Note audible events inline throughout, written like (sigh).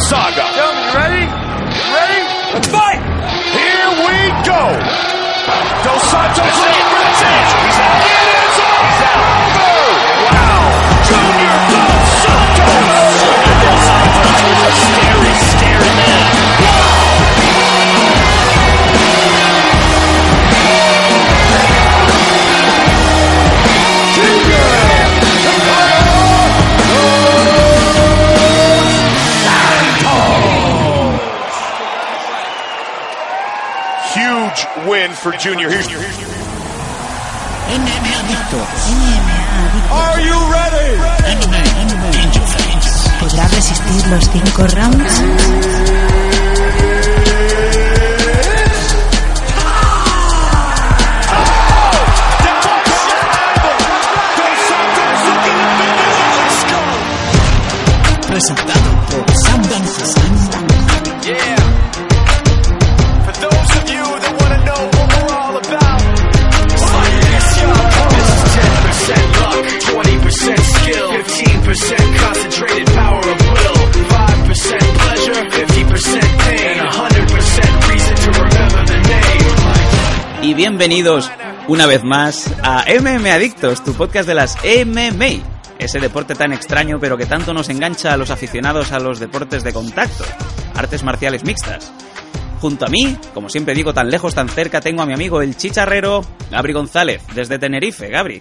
saga. Gentlemen, you ready? You ready? Let's fight! Here we go. Dos Santos win for Junior. Here's, here's, MMA Adictos. MMA Adictos. Are you ready? MMA. ¿Podrá resistir los cinco rounds? Presentado bienvenidos una vez más a MM Adictos, tu podcast de las MMA. Ese deporte tan extraño pero que tanto nos engancha a los aficionados a los deportes de contacto, artes marciales mixtas. Junto a mí, como siempre digo, tan lejos, tan cerca, tengo a mi amigo el chicharrero Gabri González, desde Tenerife. Gabri.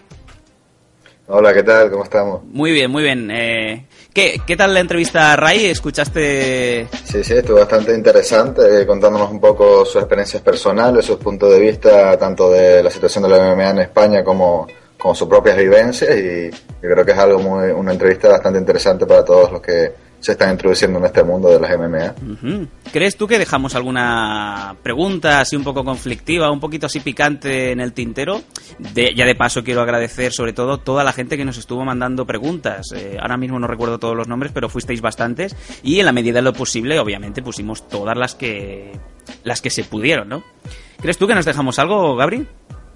Hola, ¿qué tal? ¿Cómo estamos? Muy bien, muy bien. Eh, ¿qué, ¿Qué tal la entrevista a Ray? ¿Escuchaste Sí, sí, estuvo bastante interesante eh, contándonos un poco sus experiencias personales, sus puntos de vista tanto de la situación de la MMA en España como, como sus propias vivencias y yo creo que es algo muy, una entrevista bastante interesante para todos los que se están introduciendo en este mundo de las MMA. ¿Crees tú que dejamos alguna pregunta así un poco conflictiva, un poquito así picante en el tintero? De- ya de paso quiero agradecer sobre todo toda la gente que nos estuvo mandando preguntas. Eh, ahora mismo no recuerdo todos los nombres, pero fuisteis bastantes y en la medida de lo posible, obviamente, pusimos todas las que las que se pudieron, ¿no? ¿Crees tú que nos dejamos algo, Gabri?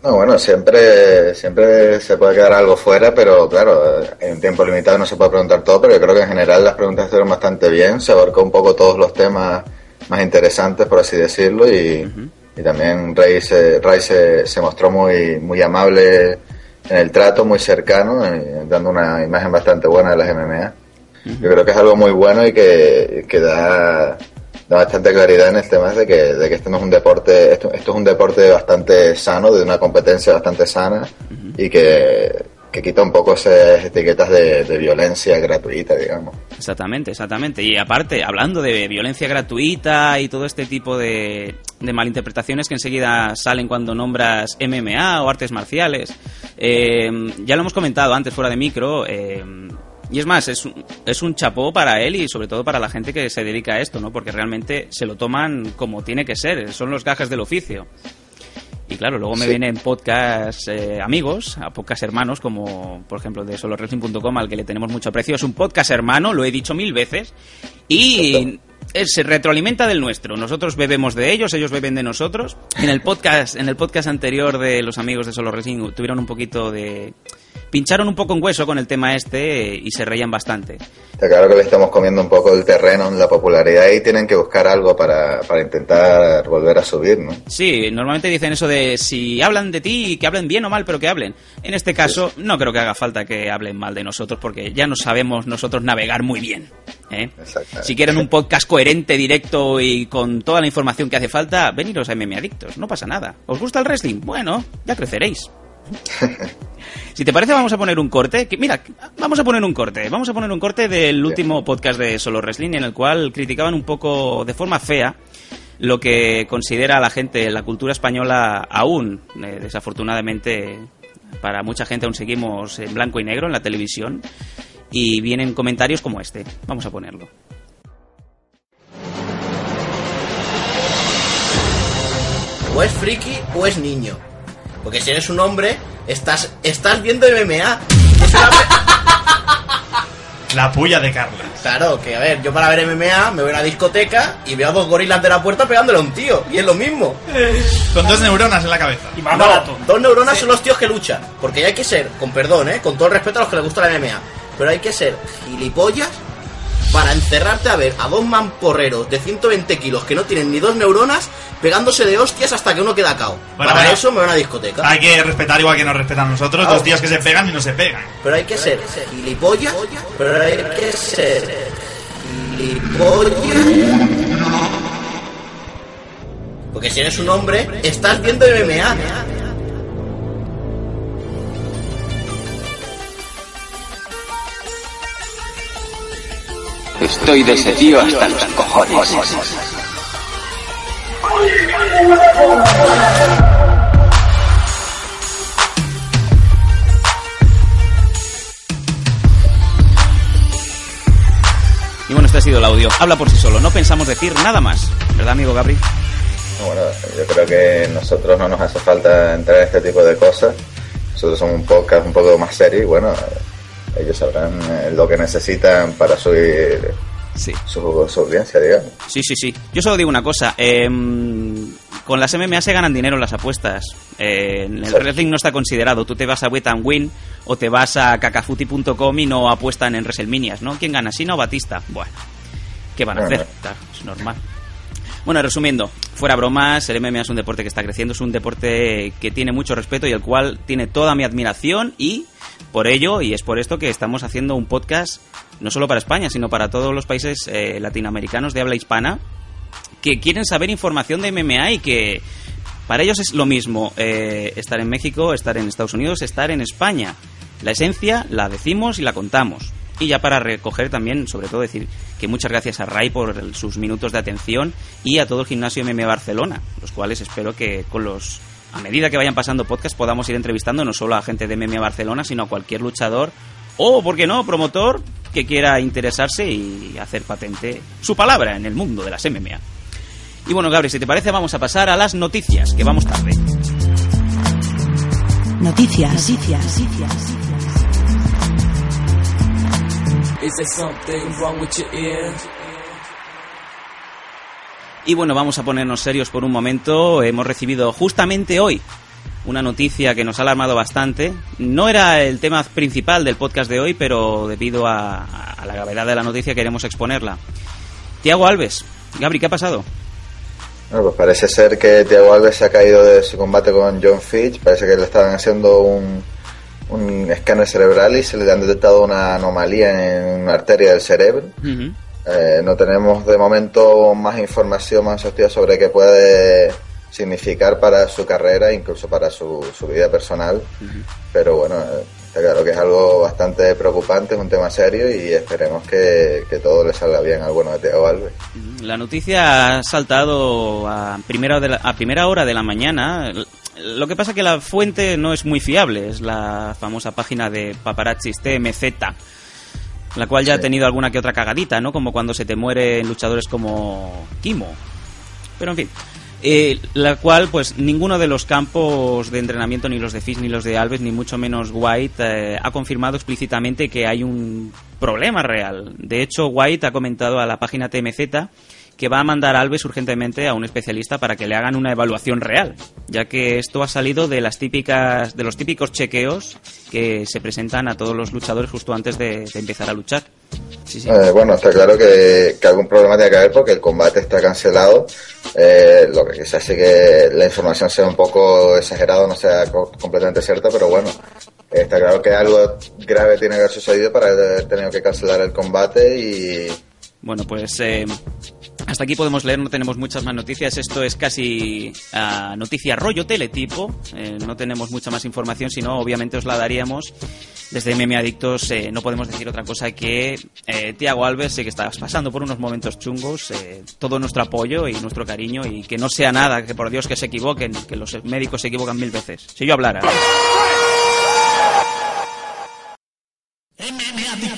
No, bueno, siempre, siempre se puede quedar algo fuera, pero claro, eh, en tiempo limitado no se puede preguntar todo, pero yo creo que en general las preguntas estuvieron bastante bien, se abarcó un poco todos los temas más interesantes, por así decirlo, y, y también Rey, se, Ray se, se mostró muy, muy amable en el trato, muy cercano, eh, dando una imagen bastante buena de las MMA. Yo creo que es algo muy bueno y que, que da, da bastante claridad en el tema de que, de que esto no es un deporte, esto, esto es un deporte bastante sano, de una competencia bastante sana y que, que quita un poco esas etiquetas de, de violencia gratuita, digamos. Exactamente, exactamente. Y aparte, hablando de violencia gratuita y todo este tipo de, de malinterpretaciones que enseguida salen cuando nombras MMA o artes marciales, eh, ya lo hemos comentado antes fuera de micro. eh, y es más, es, un- es un chapó para él y sobre todo para la gente que se dedica a esto, ¿no? Porque realmente se lo toman como tiene que ser, son los gajes del oficio. Y claro, luego me Sí. vienen podcast eh, amigos, a podcast hermanos, como por ejemplo de solowrestling.com, al que le tenemos mucho aprecio. Es un podcast hermano, lo he dicho mil veces, y se retroalimenta del nuestro. Nosotros bebemos de ellos, ellos beben de nosotros. En el podcast, en el podcast anterior de los amigos de Solo Wrestling tuvieron un poquito de. Pincharon un poco en hueso con el tema este eh, y se reían bastante. Está claro que le estamos comiendo un poco el terreno en la popularidad y tienen que buscar algo para, para intentar volver a subir, ¿no? Sí, normalmente dicen eso de si hablan de ti, que hablen bien o mal, pero que hablen. En este caso, no creo que haga falta que hablen mal de nosotros, porque ya nos sabemos nosotros navegar muy bien. ¿eh? Si quieren un podcast coherente, directo y con toda la información que hace falta, veniros a MM Adictos, no pasa nada. ¿Os gusta el wrestling? Bueno, ya creceréis. (laughs) Si te parece, vamos a poner un corte. Que, mira, vamos a poner un corte. Vamos a poner un corte del último podcast de Solo Wrestling en el cual criticaban un poco de forma fea lo que considera la gente la cultura española aún. eh, desafortunadamente, para mucha gente aún seguimos en blanco y negro en la televisión. Y vienen comentarios como este. Vamos a ponerlo. o es friki o es niño. Porque si eres un hombre, estás, estás viendo MMA. Es una pe- La puya de Carla. Claro, que a ver, yo para ver MMA me voy a una discoteca y veo a dos gorilas de la puerta pegándole a un tío. Y es lo mismo. Con dos neuronas en la cabeza. Y más No, barato. dos neuronas son los tíos que luchan. Porque ya hay que ser, con perdón, ¿eh? con todo el respeto a los que les gusta la MMA. Pero hay que ser gilipollas para encerrarte a ver a dos mamporreros de 120 kilos que no tienen ni dos neuronas pegándose de hostias hasta que uno queda cao. Bueno, para bueno. eso me voy a una discoteca. Hay que respetar igual que nos respetan nosotros. Claro. Dos tíos que se pegan y no se pegan. Pero hay que ser gilipollas, pero hay que ser gilipollas. Porque si eres un hombre, estás viendo MMA. Estoy de ese tío hasta los cojones. Y bueno, este ha sido el audio. Habla por sí solo, no pensamos decir nada más. ¿Verdad, amigo Gabri? Bueno, yo creo que nosotros no nos hace falta entrar en este tipo de cosas. Nosotros somos un podcast un poco más serio y bueno, ellos sabrán eh, lo que necesitan para subir Sí. su, su audiencia, digamos. Sí, sí, sí. Yo solo digo una cosa. em, con las MMA se ganan dinero en las apuestas. Eh, en el Sí. wrestling no está considerado. Tú te vas a Bet and Win o te vas a cacafuti.com y no apuestan en WrestleManias, ¿no? ¿Quién gana? ¿Sina o Batista? Bueno, ¿qué van a hacer? Claro, es normal. Bueno, resumiendo, fuera bromas, el MMA es un deporte que está creciendo, es un deporte que tiene mucho respeto y el cual tiene toda mi admiración y por ello, y es por esto que estamos haciendo un podcast no solo para España, sino para todos los países eh, latinoamericanos de habla hispana que quieren saber información de MMA y que para ellos es lo mismo eh, estar en México, estar en Estados Unidos, estar en España. La esencia la decimos y la contamos. Y ya para recoger también, sobre todo decir que muchas gracias a Ray por sus minutos de atención y a todo el gimnasio MMA Barcelona, los cuales espero que con los a medida que vayan pasando podcast podamos ir entrevistando no solo a gente de MMA Barcelona, sino a cualquier luchador o, por qué no, promotor que quiera interesarse y hacer patente su palabra en el mundo de las MMA. Y bueno, Gabriel, si te parece, vamos a pasar a las noticias, que vamos tarde. Noticias. Noticias. Is there something wrong with your ear? Y bueno, vamos a ponernos serios por un momento. Hemos recibido justamente hoy una noticia que nos ha alarmado bastante. No era el tema principal del podcast de hoy, pero debido a, a la gravedad de la noticia queremos exponerla. Tiago Alves, Gabri, ¿qué ha pasado? Bueno, pues parece ser que Thiago Alves se ha caído de su combate con John Fitch. Parece que le estaban haciendo un, un escáner cerebral y se le han detectado una anomalía en una arteria del cerebro. Eh, no tenemos de momento más información más exhaustiva sobre qué puede significar para su carrera, incluso para su, su vida personal. Pero bueno, eh, está claro que es algo bastante preocupante, es un tema serio y esperemos que, que todo le salga bien al bueno de Thiago Alves. La noticia ha saltado a primera, de la, a primera hora de la mañana. Lo que pasa es que la fuente no es muy fiable, es la famosa página de paparazzis TMZ, la cual ya ha tenido alguna que otra cagadita, ¿no? Como cuando se te mueren luchadores como Kimo. Pero en fin. Eh, la cual, pues, ninguno de los campos de entrenamiento, ni los de Fish, ni los de Alves, ni mucho menos White, eh, ha confirmado explícitamente que hay un problema real. De hecho, White ha comentado a la página TMZ que va a mandar a Alves urgentemente a un especialista para que le hagan una evaluación real, ya que esto ha salido de las típicas, de los típicos chequeos que se presentan a todos los luchadores justo antes de, de empezar a luchar. Sí, sí. Eh, bueno, está claro que, que algún problema tiene que haber porque el combate está cancelado. Eh, lo que quizás sí que la información sea un poco exagerada, no sea co- completamente cierta, pero bueno, eh, está claro que algo grave tiene que haber sucedido para haber tenido que cancelar el combate y Bueno, pues eh, hasta aquí podemos leer, no tenemos muchas más noticias. Esto es casi ah, noticia rollo teletipo. Eh, no tenemos mucha más información, sino obviamente os la daríamos. Desde MMA Adictos eh, no podemos decir otra cosa que eh, Tiago Alves, sé que estás pasando por unos momentos chungos, eh, todo nuestro apoyo y nuestro cariño y que no sea nada, que por Dios que se equivoquen, que los médicos se equivocan mil veces. Si yo hablara.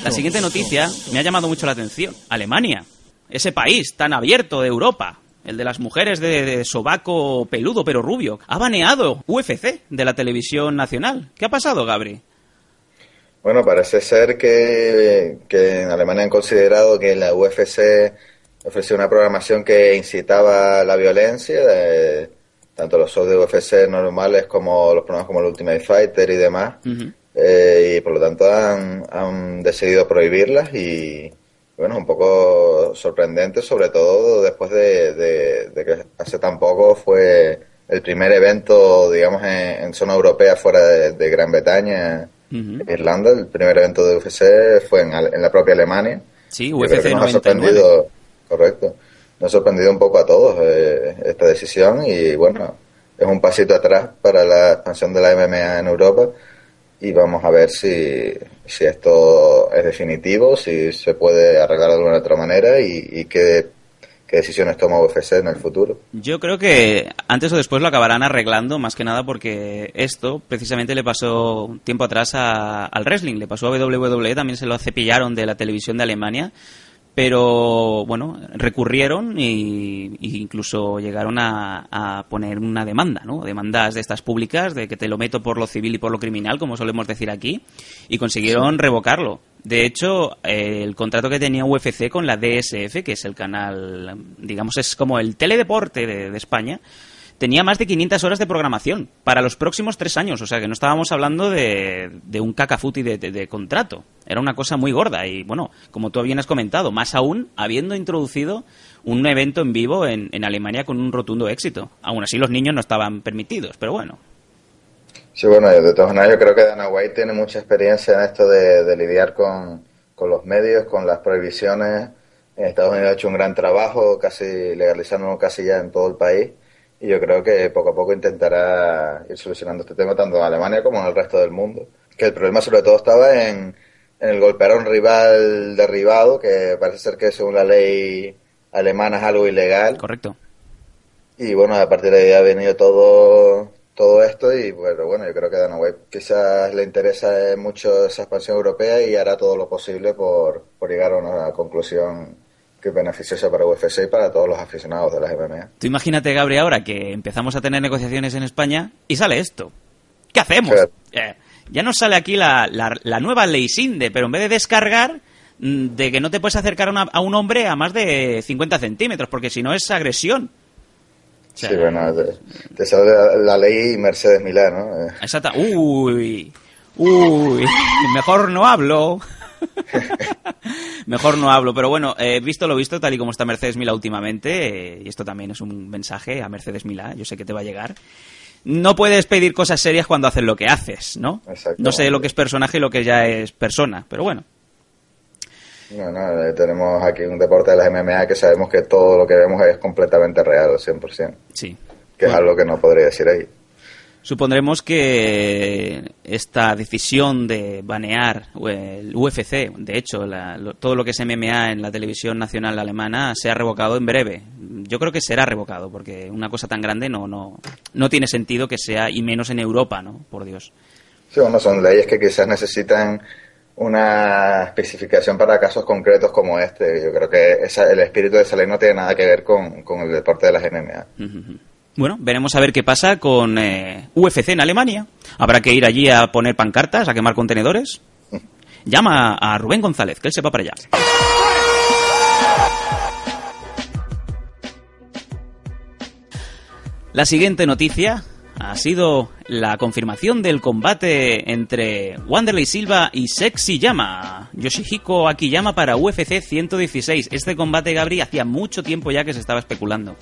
La siguiente noticia me ha llamado mucho la atención. Alemania, ese país tan abierto de Europa, el de las mujeres de, de sobaco peludo pero rubio, ha baneado UFC de la televisión nacional. ¿Qué ha pasado, Gabri? Bueno, parece ser que, que en Alemania han considerado que la UFC ofreció una programación que incitaba la violencia, de- tanto los shows de UFC normales como los programas como el Ultimate Fighter y demás, eh, y por lo tanto han, han decidido prohibirlas y, bueno, un poco sorprendente, sobre todo después de, de- de que hace tan poco fue el primer evento, digamos, en, en zona europea fuera de, de Gran Bretaña. Irlanda. El primer evento de UFC fue en, en la propia Alemania. Sí, creo UFC que nos ha 99. sorprendido, correcto, nos ha sorprendido un poco a todos eh, esta decisión y bueno, es un pasito atrás para la expansión de la MMA en Europa y vamos a ver si, si esto es definitivo, si se puede arreglar de alguna otra manera y, y qué, qué decisiones toma UFC en el futuro. Yo creo que antes o después lo acabarán arreglando, más que nada porque esto precisamente le pasó tiempo atrás al wrestling, le pasó a WWE, también se lo cepillaron de la televisión de Alemania, pero bueno, recurrieron y, y incluso llegaron a, a poner una demanda, ¿no? Demandas de estas públicas, de que te lo meto por lo civil y por lo criminal, como solemos decir aquí, y consiguieron revocarlo. De hecho, eh, el contrato que tenía UFC con la DSF, que es el canal, digamos, es como el teledeporte de, de España, tenía más de 500 horas de programación para los próximos tres años. O sea que no estábamos hablando de, un cacafuti de, de- contrato. Era una cosa muy gorda. Y bueno, como tú bien has comentado, más aún habiendo introducido un evento en vivo en, en Alemania con un rotundo éxito. Aún así, los niños no estaban permitidos, pero bueno. Sí, bueno, de todas maneras yo creo que Dana White tiene mucha experiencia en esto de, de lidiar con, con los medios, con las prohibiciones. En Estados Unidos ha hecho un gran trabajo, casi legalizándolo casi ya en todo el país. Y yo creo que poco a poco intentará ir solucionando este tema tanto en Alemania como en el resto del mundo. Que el problema sobre todo estaba en, en el golpear a un rival derribado, que parece ser que según la ley alemana es algo ilegal. Correcto. Y bueno, a partir de ahí ha venido todo, todo esto y bueno, bueno, yo creo que Dana White quizás le interesa mucho esa expansión europea y hará todo lo posible por, por llegar a una conclusión que es beneficiosa para UFC y para todos los aficionados de las MMA. Tú imagínate, Gabri, ahora que empezamos a tener negociaciones en España y sale esto. ¿Qué hacemos? Claro. Eh, ya nos sale aquí la, la- la nueva ley SINDE, pero en vez de descargar, mm, de que no te puedes acercar a, una- a un hombre a más de 50 centímetros, porque si no es agresión. O sea, Sí, bueno, te, te sale la, la ley Mercedes Milán, ¿no? Exacta. Uy, uy, mejor no hablo. (laughs) mejor no hablo, pero bueno, eh, visto lo visto, tal y como está Mercedes Milá últimamente, eh, y esto también es un mensaje a Mercedes Milá, yo sé que te va a llegar. No puedes pedir cosas serias cuando haces lo que haces, ¿no? No sé lo que es personaje y lo que ya es persona, pero bueno. No, no, eh, tenemos aquí un deporte de las MMA que sabemos que todo lo que vemos es completamente real, al 100%, Sí. que es algo que no podría decir ahí. Supondremos que esta decisión de banear el UFC, de hecho, la- lo- todo lo que es MMA en la televisión nacional alemana, se ha revocado en breve. Yo creo que será revocado, porque una cosa tan grande no, no, no tiene sentido que sea, y menos en Europa, ¿no? Por Dios. Sí, bueno, son leyes que quizás necesitan una especificación para casos concretos como este. Yo creo que esa- el espíritu de esa ley no tiene nada que ver con, con el deporte de las MMA. Bueno, veremos a ver qué pasa con eh, UFC en Alemania. Habrá que ir allí a poner pancartas, a quemar contenedores. Llama a Rubén González, que él se va para allá. La siguiente noticia ha sido la confirmación del combate entre Wanderlei Silva y Sexy Yama. Yoshihiko Akiyama para UFC 116. Este combate, Gabri, hacía mucho tiempo ya que se estaba especulando.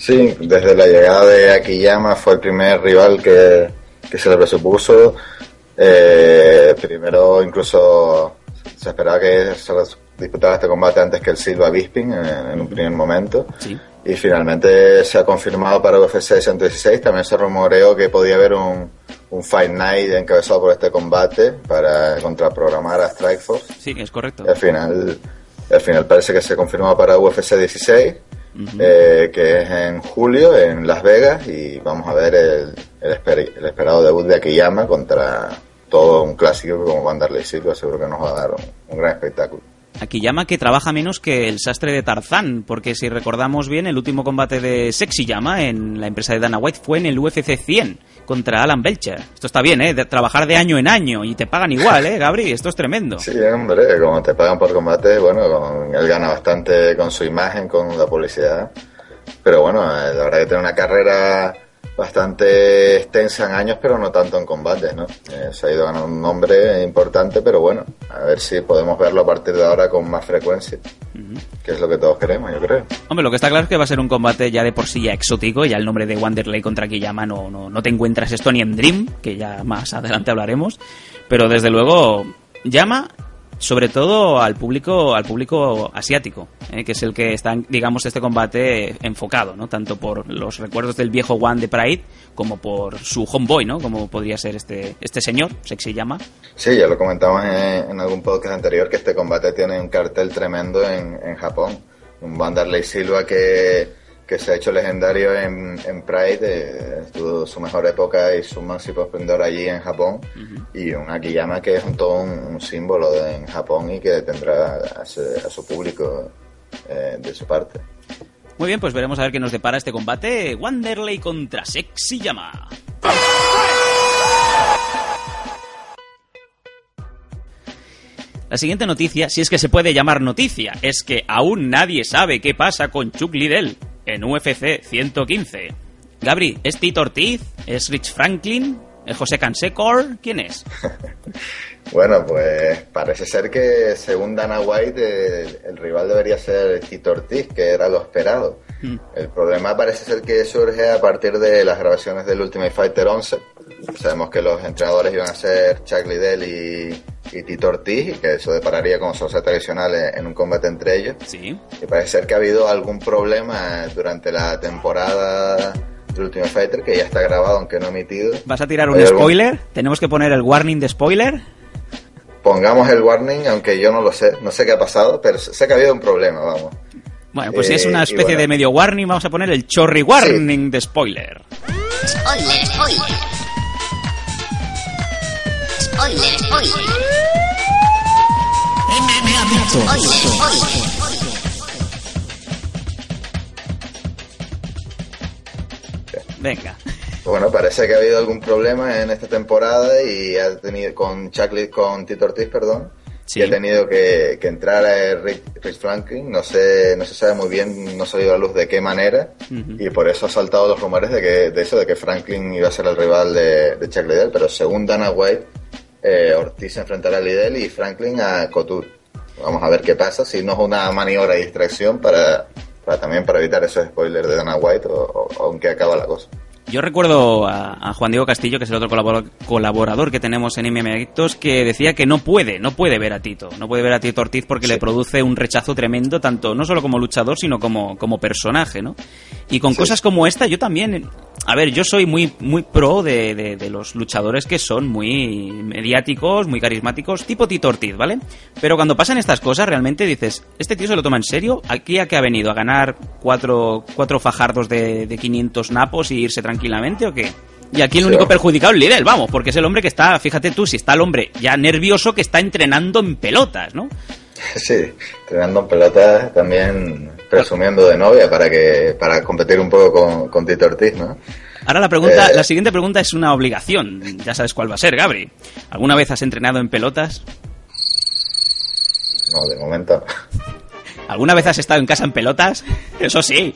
Sí, desde la llegada de Akiyama fue el primer rival que, que se le presupuso. Eh, primero incluso se esperaba que se disputara este combate antes que el Silva Bisping en, en un primer momento. Sí. Y finalmente se ha confirmado para UFC 116. También se rumoreó que podía haber un, un Fight Night encabezado por este combate para contraprogramar a Strikeforce. Sí, es correcto. Y al final, al final parece que se confirmó para UFC 16, eh, que es en julio en Las Vegas, y vamos a ver el, el, esper- el esperado debut de Akiyama contra todo un clásico como Wanderlei Silva, seguro que nos va a dar un gran espectáculo. Akiyama que trabaja menos que el sastre de Tarzán, porque si recordamos bien, el último combate de Sexy Yama en la empresa de Dana White fue en el UFC 100 contra Alan Belcher. Esto está bien, ¿eh? De trabajar de año en año y te pagan igual, ¿eh, Gabri? Esto es tremendo. Sí, hombre, como te pagan por combate, bueno, con- él gana bastante con su imagen, con la publicidad. Pero bueno, eh, la verdad que tiene una carrera bastante extensa en años, pero no tanto en combates, ¿no? Eh, se ha ido ganando un nombre importante, pero bueno, a ver si podemos verlo a partir de ahora con más frecuencia, que es lo que todos queremos, yo creo. Hombre, lo que está claro es que va a ser un combate ya de por sí ya exótico, ya el nombre de Wanderlei contra Kiyama no, no, no te encuentras esto ni en Dream, que ya más adelante hablaremos, pero desde luego llama sobre todo al público al público asiático eh, que es el que está digamos este combate enfocado no tanto por los recuerdos del viejo One de Pride como por su homeboy no como podría ser este este señor sexy llama. Sí, ya lo comentamos en, en algún podcast anterior que este combate tiene un cartel tremendo en, en Japón. Un Wanderlei Silva que, que se ha hecho legendario en, en Pride, eh, tuvo su mejor época y su máximo esplendor allí en Japón. Y un Akiyama que es un, todo un, un símbolo de- en Japón y que tendrá a su, a su público eh, de su parte. muy bien pues veremos a ver qué nos depara este combate Wanderlei contra sexy llama La siguiente noticia, si es que se puede llamar noticia, es que aún nadie sabe qué pasa con Chuck Liddell en UFC 115. Gabri, ¿es Tito Ortiz? ¿Es Rich Franklin? ¿Es José Cansecor? ¿Quién es? (laughs) Bueno, pues parece ser que según Dana White el, el rival debería ser Tito Ortiz, que era lo esperado. El problema parece ser que surge a partir de las grabaciones del Ultimate Fighter 11. Sabemos que los entrenadores iban a ser Chuck Liddell y, y Tito Ortiz y que eso depararía como sorpresa tradicional en, un combate entre ellos. Sí. Y parece ser que ha habido algún problema durante la temporada del Ultimate Fighter que ya está grabado aunque no emitido. ¿Vas a tirar un ¿Hay algún- spoiler? ¿Tenemos que poner el warning de spoiler? Pongamos el warning, aunque yo no lo sé, no sé qué ha pasado, pero sé que ha habido un problema, vamos. Bueno, pues si es Eh, una y especie bueno. de medio warning, vamos a poner el chorri warning de spoiler. Spoiler, spoiler. MMA Adictos. Spoiler, spoiler. Venga. Bueno, parece que ha habido algún problema en esta temporada y ha tenido con Chuck con Tito Ortiz, perdón, Sí. y ha tenido que, que entrar a Rick Franklin, no sé, no se sabe muy bien, no ha salido a la luz de qué manera, y por eso ha saltado los rumores de que, de eso, de que Franklin iba a ser el rival de, de Chuck Liddell, pero según Dana White, eh, Ortiz se enfrentará a Liddell y Franklin a Couture. Vamos a ver qué pasa, si no es una maniobra de distracción para, para también para evitar esos spoilers de Dana White o, qué acaba la cosa. Yo recuerdo a, a Juan Diego Castillo, que es el otro colabor- colaborador que tenemos en MM Adictos, que decía que no puede, no puede ver a Tito. No puede ver a Tito Ortiz porque le produce un rechazo tremendo, tanto no solo como luchador, sino como, como personaje, ¿no? Y con cosas como esta, yo también. A ver, yo soy muy, muy pro de, de- de los luchadores que son muy mediáticos, muy carismáticos, tipo Tito Ortiz, ¿vale? Pero cuando pasan estas cosas, realmente dices, ¿este tío se lo toma en serio? ¿Aquí a qué ha venido? ¿A ganar cuatro, cuatro fajardos de, de 500 napos y irse tranquilamente o qué? Y aquí el único perjudicado es Lidl, vamos, porque es el hombre que está, fíjate tú, si está el hombre ya nervioso que está entrenando en pelotas, ¿no? (laughs) Sí, entrenando en pelotas también presumiendo de novia para que para competir un poco con, con Tito Ortiz, ¿no? Ahora la pregunta, Eh. la siguiente pregunta es una obligación. Ya sabes cuál va a ser, Gabri. ¿Alguna vez has entrenado en pelotas? No, de momento. ¿Alguna vez has estado en casa en pelotas? Eso sí.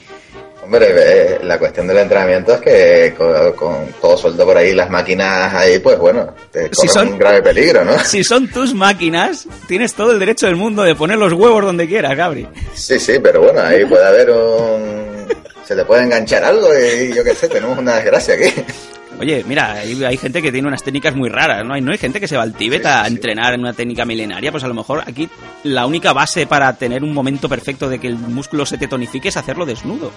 Hombre, eh, la cuestión del entrenamiento es que con, con todo suelto por ahí, las máquinas ahí, pues bueno, te Si corren son- un grave peligro, ¿no? (laughs) Si son tus máquinas, tienes todo el derecho del mundo de poner los huevos donde quieras, Gabri. Sí, sí, pero bueno, ahí puede haber un... Se le puede enganchar algo y yo qué sé, tenemos una desgracia aquí. Oye, mira, hay, hay gente que tiene unas técnicas muy raras, ¿no? Hay, no hay gente que se va al Tíbet a entrenar en una técnica milenaria, pues a lo mejor aquí la única base para tener un momento perfecto de que el músculo se te tonifique es hacerlo desnudo.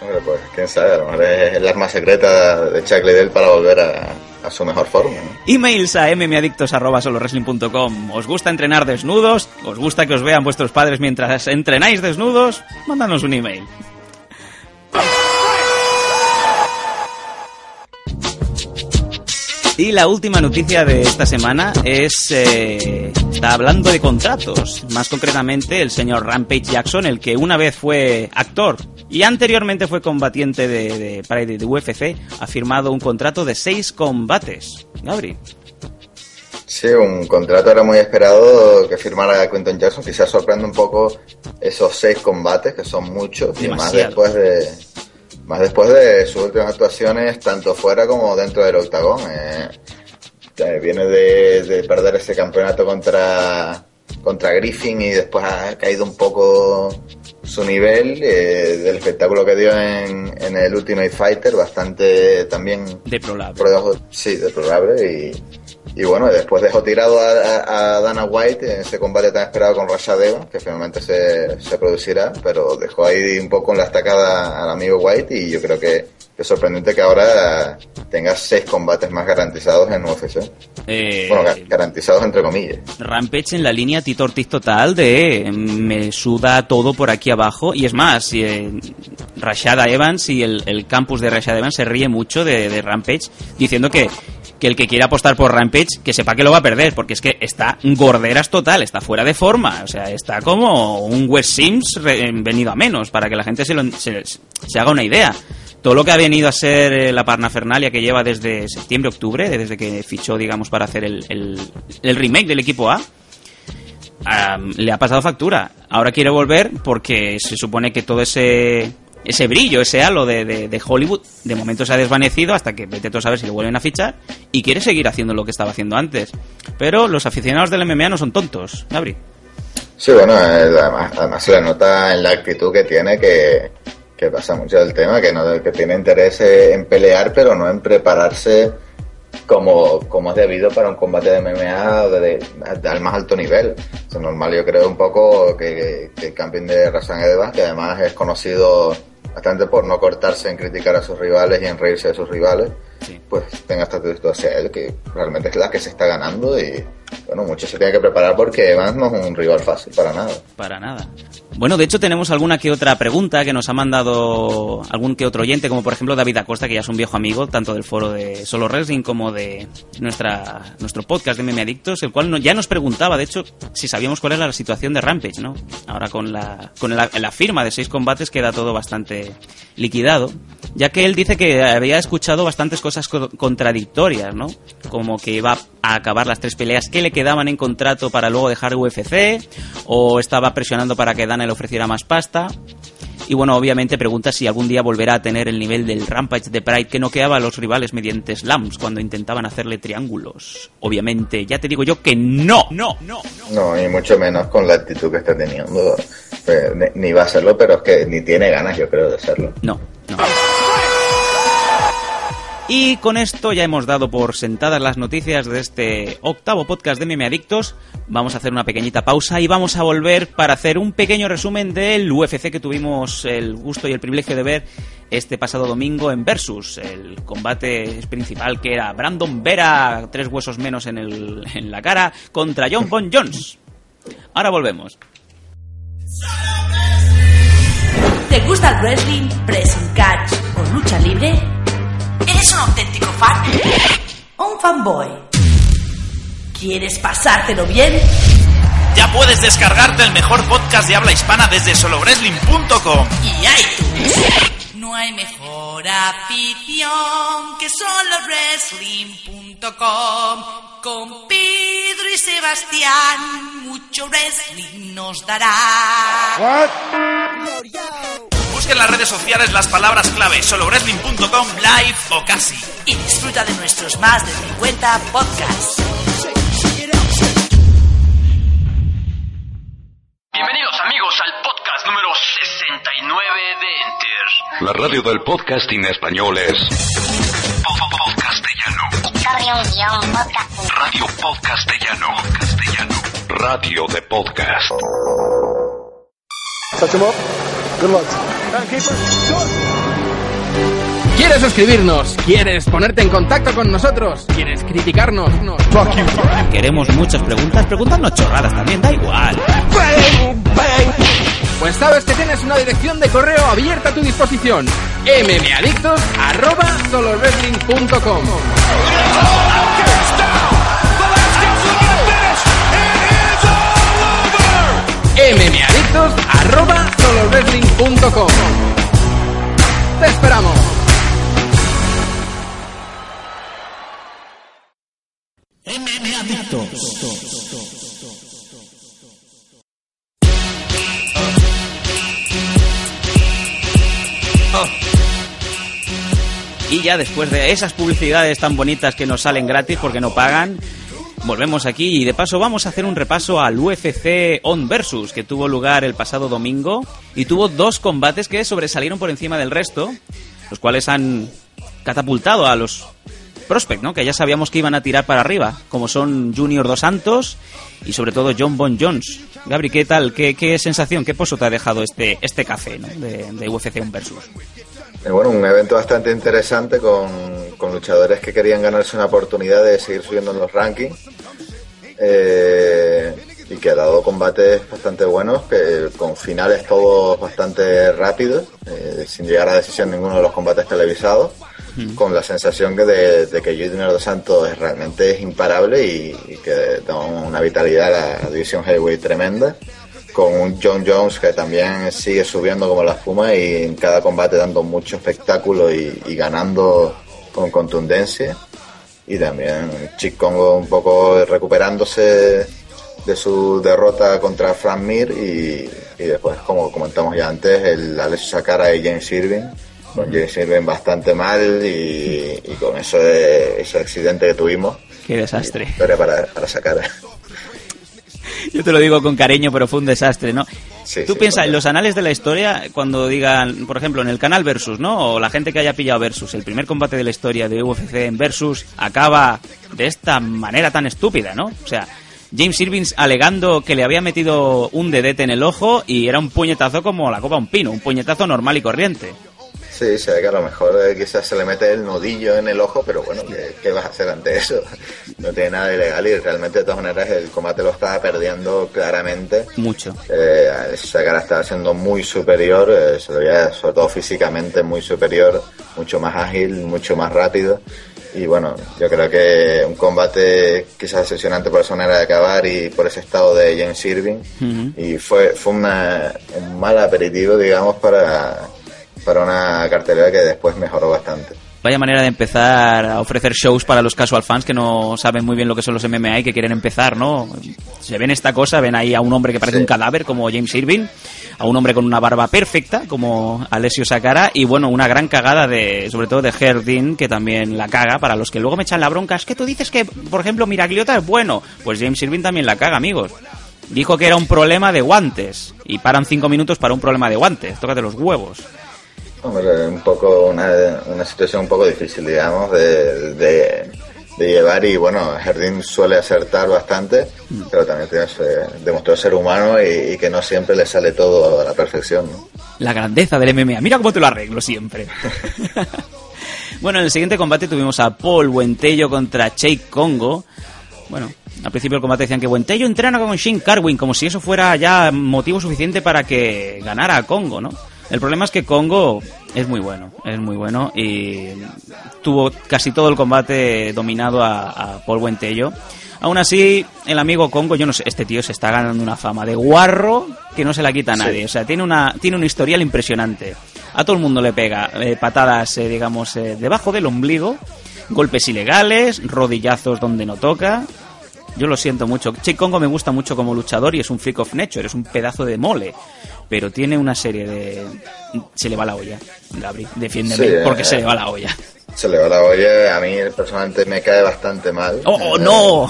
Hombre, pues quién sabe, a lo mejor es el arma secreta de Chuck Liddell para volver a, a su mejor forma, ¿no? Emails a mmadictos.solowrestling.com. ¿Os gusta entrenar desnudos? ¿Os gusta que os vean vuestros padres mientras entrenáis desnudos? Mándanos un email. Y la última noticia de esta semana es... eh, está hablando de contratos. Más concretamente, el señor Rampage Jackson, el que una vez fue actor y anteriormente fue combatiente de, de, Pride de UFC, ha firmado un contrato de seis combates. Gabri. Sí, un contrato era muy esperado que firmara Quinton Jackson. Quizás sorprende un poco esos seis combates, que son muchos, y más después de, más después de sus últimas actuaciones, tanto fuera como dentro del octagón. Eh, eh, viene de, de perder ese campeonato contra, contra Griffin y después ha caído un poco su nivel eh, del espectáculo que dio en, en el Ultimate Fighter, bastante también Deplorable. por debajo, sí, deplorable y, y bueno, después dejó tirado a, a- Dana White en ese combate tan esperado con Rashad Evans, que finalmente se, se producirá, pero dejó ahí un poco en la estacada al amigo White y yo creo que que es sorprendente que ahora tenga seis combates más garantizados en UFC. Eh, Bueno, ga- garantizados entre comillas. Rampage en la línea Tito Ortiz total de mm, me suda todo por aquí abajo. Y es más, y, eh, Rashada Evans y el, el campus de Rashada Evans se ríe mucho de, de Rampage diciendo que, que el que quiera apostar por Rampage que sepa que lo va a perder porque es que está gorderas total, está fuera de forma. O sea, está como un West Sims re- venido a menos para que la gente se, haga una idea. Todo lo que ha venido a ser eh, la parnafernalia que lleva desde septiembre-octubre, desde que fichó, digamos, para hacer el, remake del equipo A, le ha pasado factura. Ahora quiere volver porque se supone que todo ese ese brillo, ese halo de, de- Hollywood, de momento se ha desvanecido hasta que vete tú a saber si lo vuelven a fichar y quiere seguir haciendo lo que estaba haciendo antes. Pero los aficionados del MMA no son tontos, Gabri. Sí, bueno, eh, además, además se le nota en la actitud que tiene que, que pasa mucho del tema, que, no, que tiene interés en pelear, pero no en prepararse como, como es debido para un combate de MMA de, de- de- al más alto nivel. Es normal, yo creo, un poco que, que el campeón de Razan Edebas, que además es conocido bastante por no cortarse en criticar a sus rivales y en reírse de sus rivales, pues tenga esta actitud hacia él, que realmente es la que se está ganando y bueno, mucho se tiene que preparar porque Evans no es un rival fácil para nada. Para nada. Bueno, de hecho tenemos alguna que otra pregunta que nos ha mandado algún que otro oyente, como por ejemplo David Acosta, que ya es un viejo amigo, tanto del foro de Solo Wrestling como de nuestra nuestro podcast de Meme Adictos, el cual no- ya nos preguntaba, de hecho, si sabíamos cuál era la situación de Rampage, ¿no? Ahora con la, con la, la firma de seis combates queda todo bastante liquidado, ya que él dice que había escuchado bastantes cosas co- contradictorias, ¿no? Como que iba a acabar las tres peleas que le quedaban en contrato para luego dejar UFC, o estaba presionando para que Dana le ofreciera más pasta. Y bueno, obviamente pregunta si algún día volverá a tener el nivel del Rampage de Pride que noqueaba a los rivales mediante slams cuando intentaban hacerle triángulos. Obviamente, ya te digo yo que no, no, no. No, y mucho menos con la actitud que está teniendo. Eh, ni- Ni va a serlo, pero es que ni tiene ganas, yo creo, de serlo. No, no. Y con esto ya hemos dado por sentadas las noticias de este octavo podcast de Meme Adictos. Vamos a hacer una pequeñita pausa y vamos a volver para hacer un pequeño resumen del UFC que tuvimos el gusto y el privilegio de ver este pasado domingo en Versus, el combate principal que era Brandon Vera, tres huesos menos en, el- en la cara, contra John Bon Jones. Ahora volvemos. ¿Te gusta el wrestling, pressing catch o lucha libre? ¿Eres un auténtico fan? ¿O un fanboy? ¿Quieres pasártelo bien? Ya puedes descargarte el mejor podcast de habla hispana desde solowrestling.com. Y iTunes. No hay mejor afición que solowrestling.com. Con Pedro y Sebastián, mucho wrestling nos dará. Busca en las redes sociales las palabras clave solowrestling.com live o casi. Y disfruta de nuestros más de 50 podcasts. Bienvenidos amigos al podcast número 69 de Enter. La radio del podcasting español es Podcastellano. Radio Podcastellano. Castellano. Radio de podcast. Touch him up. Good luck. ¿Quieres suscribirnos? ¿Quieres ponerte en contacto con nosotros? ¿Quieres criticarnos? Queremos muchas preguntas, preguntarnos chorradas también, da igual. Pues sabes que tienes una dirección de correo abierta a tu disposición. mmadictos arroba solowrestling.com Te esperamos. Y ya después de esas publicidades tan bonitas que nos salen gratis porque no pagan, volvemos aquí y de paso vamos a hacer un repaso al UFC On Versus que tuvo lugar el pasado domingo y tuvo dos combates que sobresalieron por encima del resto, los cuales han catapultado a los prospect, ¿no? Que ya sabíamos que iban a tirar para arriba, como son Junior Dos Santos y sobre todo John Bon Jones. Gabri, ¿qué tal? ¿Qué, qué sensación, qué pozo te ha dejado este, este café de, de UFC On Versus? Eh, bueno, un evento bastante interesante con, con luchadores que querían ganarse una oportunidad de seguir subiendo en los rankings. Eh, y que ha dado combates bastante buenos, que con finales todos bastante rápidos, eh, sin llegar a decisión ninguno de los combates televisados, con la sensación que de, de que Junior Dos Santos es, realmente es imparable y, y que da una vitalidad a la división heavyweight tremenda con un John Jones que también sigue subiendo como la espuma y en cada combate dando mucho espectáculo y, y ganando con contundencia. Y también Chick Congo un poco recuperándose de su derrota contra Frank Mir y, y después, como comentamos ya antes, el Alex Sakara y James Irving. Con James Irving bastante mal y, y con eso de, ese accidente que tuvimos. Qué desastre. Historia para, para Sakara. Yo te lo digo con cariño, pero fue un desastre, ¿no? Sí, Tú sí, piensas en los anales de la historia, cuando digan, por ejemplo, en el canal Versus, ¿no? O la gente que haya pillado Versus, el primer combate de la historia de UFC en Versus acaba de esta manera tan estúpida, ¿no? O sea, James Irving alegando que le había metido un dedete en el ojo y era un puñetazo como la copa a un pino, un puñetazo normal y corriente. Sí, se ve que a lo mejor eh, quizás se le mete el nudillo en el ojo, pero bueno, ¿qué, qué vas a hacer ante eso? No tiene nada de ilegal y realmente de todas maneras el combate lo estaba perdiendo claramente. Mucho. Eh, Sakara estaba siendo muy superior, eh, se lo veía sobre todo físicamente muy superior, mucho más ágil, mucho más rápido. Y bueno, yo creo que un combate quizás decepcionante por esa manera de acabar y por ese estado de James Irving. Y fue, fue una, un mal aperitivo, digamos, para, para una cartelera que después mejoró bastante. Vaya manera de empezar a ofrecer shows para los casual fans que no saben muy bien lo que son los MMA y que quieren empezar, ¿no? Se ven esta cosa, ven ahí a un hombre que parece Sí. un cadáver como James Irving, a un hombre con una barba perfecta como Alessio Sakara y bueno, una gran cagada de, sobre todo de Herdin que también la caga para los que luego me echan la bronca. Es que tú dices que, por ejemplo, Miragliota es bueno. Pues James Irving también la caga, amigos. Dijo que era un problema de guantes y paran cinco minutos para un problema de guantes. Tócate los huevos. Hombre, un poco una, una situación un poco difícil, digamos, de, de, de llevar y bueno, Jardín suele acertar bastante, pero también tiene, eh, demostró ser humano y, y que no siempre le sale todo a la perfección. ¿no? La grandeza del MMA. Mira cómo te lo arreglo siempre. (laughs) bueno, en el siguiente combate tuvimos a Paul Buentello contra Jake Congo. Bueno, al principio del combate decían que Buentello entrena con Shin Carwin, como si eso fuera ya motivo suficiente para que ganara a Congo, ¿no? El problema es que Congo es muy bueno, es muy bueno y tuvo casi todo el combate dominado a, a Paul Buentello. Aún así, el amigo Congo, yo no sé, este tío se está ganando una fama de guarro que no se la quita a nadie. Sí. O sea, tiene una tiene un historial impresionante. A todo el mundo le pega eh, patadas, eh, digamos, eh, debajo del ombligo, golpes ilegales, rodillazos donde no toca. Yo lo siento mucho. Che Congo me gusta mucho como luchador y es un freak of nature, es un pedazo de mole. Pero tiene una serie de... Se le va la olla, Gabri. Defiéndeme, Sí, porque eh, se le va la olla. Se le va la olla, a mí personalmente me cae bastante mal. ¡Oh, oh, no!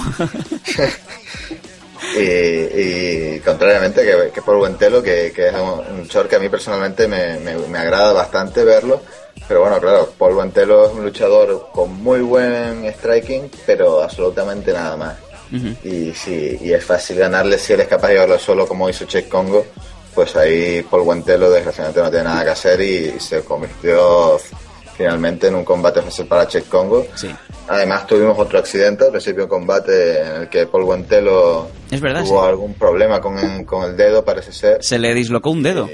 (laughs) y, y contrariamente que, que por Buentelo, que, que es un, un short que a mí personalmente me, me, me agrada bastante verlo. Pero bueno, claro, Paul Buentelo es un luchador con muy buen striking, pero absolutamente nada más. Y sí, y es fácil ganarle si eres capaz de llevarlo solo como hizo Che Congo. Pues ahí Paul Buentelo desgraciadamente no tiene nada que hacer y se convirtió finalmente en un combate fácil para Che Congo. Sí. Además tuvimos otro accidente al principio del combate en el que Paul Buentelo Es verdad, tuvo sí. algún problema con el, con el dedo, parece ser. Se le dislocó un dedo.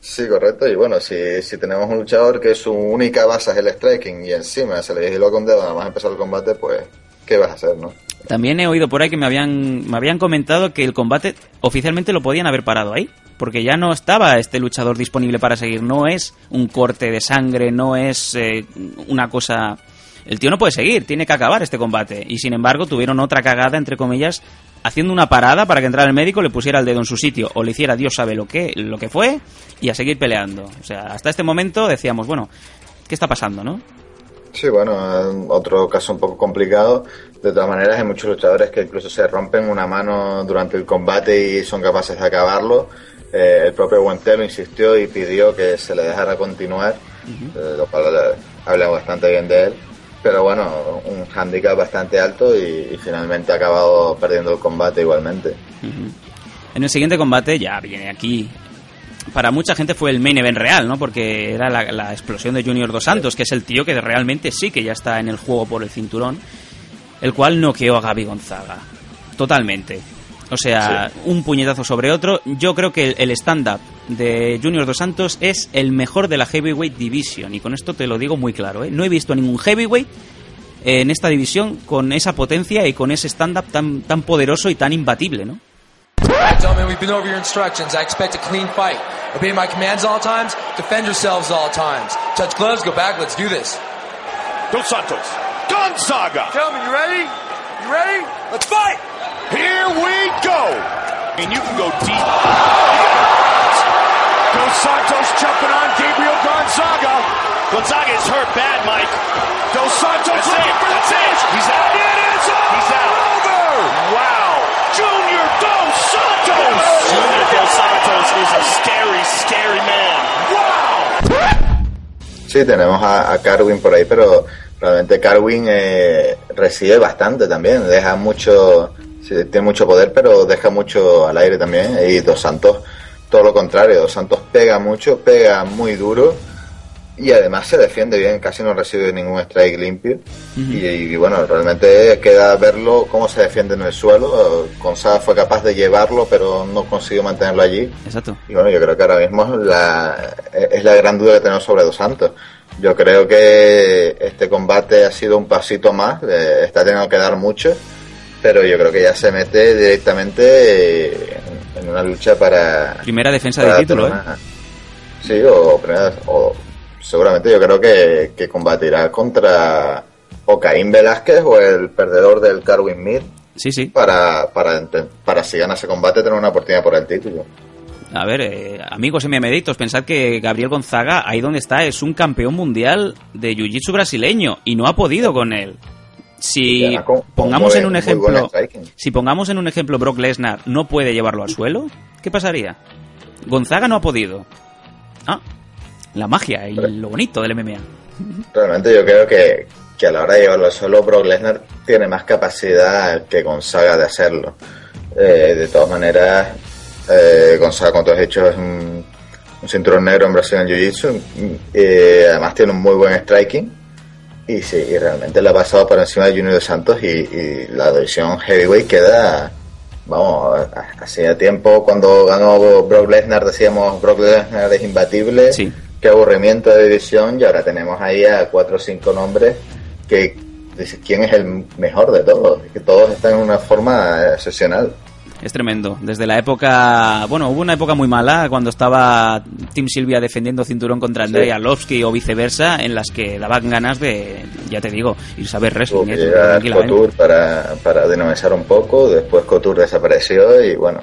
Sí, correcto. Y bueno, si, si tenemos un luchador que su única base es el striking y encima se le disloca un dedo nada más empezar el combate, pues, ¿qué vas a hacer, no? También he oído por ahí que me habían, me habían comentado que el combate oficialmente lo podían haber parado ahí. Porque ya no estaba este luchador disponible para seguir. No es un corte de sangre, no es eh, una cosa... El tío no puede seguir, tiene que acabar este combate. Y sin embargo tuvieron otra cagada, entre comillas, haciendo una parada para que entrara el médico, le pusiera el dedo en su sitio o le hiciera Dios sabe lo que, lo que fue y a seguir peleando. O sea, hasta este momento decíamos, bueno, ¿qué está pasando, no? Sí, bueno, otro caso un poco complicado. De todas maneras, hay muchos luchadores que incluso se rompen una mano durante el combate y son capaces de acabarlo. Eh, el propio Guantelo insistió y pidió que se le dejara continuar, eh, lo cual eh, habla bastante bien de él. Pero bueno, un handicap bastante alto y, y finalmente ha acabado perdiendo el combate igualmente. En el siguiente combate ya viene aquí. Para mucha gente fue el main event real, ¿no? Porque era la, la explosión de Junior Dos Santos, que es el tío que realmente sí que ya está en el juego por el cinturón, el cual noqueó a Gaby Gonzaga. Totalmente. O sea, un puñetazo sobre otro. Yo creo que el- stand-up de Junior Dos Santos es el mejor de la Heavyweight Division. Y con esto te lo digo muy claro, ¿eh? No he visto ningún Heavyweight en esta división con esa potencia y con ese stand-up tan, tan poderoso y tan imbatible, ¿no? Alright, gentlemen, we've been over your instructions. I expect a clean fight. Obey my commands all times. Defend yourselves all times. Touch gloves, go back. Let's do this. Dos Santos. Gonzaga. Gentlemen, you ready? You ready? Let's fight! Here we go. And you can go deep. Dos Santos jumping on Gabriel Gonzaga. Gonzaga is hurt bad, Mike. Dos Santos That's looking it. for the That's finish. He's out. It is He's out. over. Wow. Junior Dos Santos. Junior Dos Santos is a scary, scary man. Wow. Sí, tenemos a, a Carwin por ahí, pero realmente Carwin eh, recibe bastante también, deja mucho, tiene mucho poder, pero deja mucho al aire también. Y Dos Santos, todo lo contrario, Dos Santos pega mucho, pega muy duro y además se defiende bien, casi no recibe ningún strike limpio. y, y, bueno, realmente queda verlo cómo se defiende en el suelo. Gonzaga fue capaz de llevarlo, pero no consiguió mantenerlo allí. Exacto. Y bueno, yo creo que ahora mismo la, es la gran duda que tenemos sobre Dos Santos. Yo creo que este combate ha sido un pasito más, eh, está teniendo que dar mucho, pero yo creo que ya se mete directamente en, una lucha para... Primera defensa para de título, ¿eh? Sí, o, primera- o seguramente yo creo que, que combatirá contra o Caín Velázquez o el perdedor del Carwin Mead. Sí, sí. Para, para, para si gana ese combate tener una oportunidad por el título. A ver, eh, amigos MMDictos, pensad que Gabriel Gonzaga, ahí donde está, es un campeón mundial de Jiu-Jitsu brasileño y no ha podido con él. Si pongamos en un ejemplo, si pongamos en un ejemplo Brock Lesnar no puede llevarlo al suelo, ¿qué pasaría? Gonzaga no ha podido. Ah, la magia y lo bonito del MMA. Realmente yo creo que, que a la hora de llevarlo al suelo, Brock Lesnar tiene más capacidad que Gonzaga de hacerlo. Eh, de todas maneras, eh, tú has dicho, es un, un cinturón negro en Brasil en Jiu-Jitsu. Eh, además tiene un muy buen striking. Y sí, y realmente le ha pasado por encima de Junior de Santos y, y la división heavyweight queda, vamos, hacía tiempo cuando ganó Brock Lesnar decíamos Brock Lesnar es imbatible, qué aburrimiento de división y ahora tenemos ahí a cuatro o cinco nombres que dices, ¿quién es el mejor de todos? Que todos están en una forma excepcional. Es tremendo. Desde la época. Bueno, hubo una época muy mala cuando estaba Tim Silvia defendiendo cinturón contra Andrei Sí. Arlovsky o viceversa, en las que daban ganas de, ya te digo, irse a ver wrestling. ¿eh? tranquilamente. Couture para, para un poco, después Couture desapareció y bueno,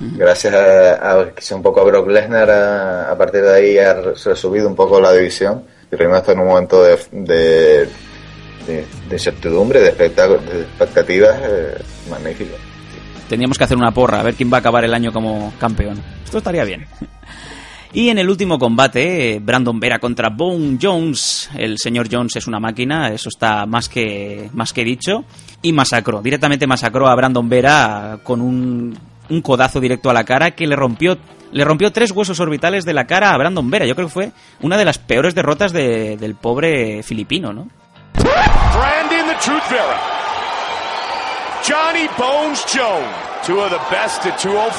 gracias a, a quizá un poco a Brock Lesnar a, a partir de ahí ha re- se ha subido un poco la división y Reino está en un momento de, de, de, de incertidumbre, de, expectativas eh, magnífico. Tendríamos que hacer una porra, a ver quién va a acabar el año como campeón. Esto estaría bien. Y en el último combate, Brandon Vera contra Bone Jones. El señor Jones es una máquina, eso está más que, más que dicho. Y masacró, directamente masacró a Brandon Vera con un, un codazo directo a la cara que le rompió, le rompió tres huesos orbitales de la cara a Brandon Vera. Yo creo que fue una de las peores derrotas de- del pobre filipino, ¿no? Brandon the Truth Vera. Johnny Bones Jones, two of the best at 205.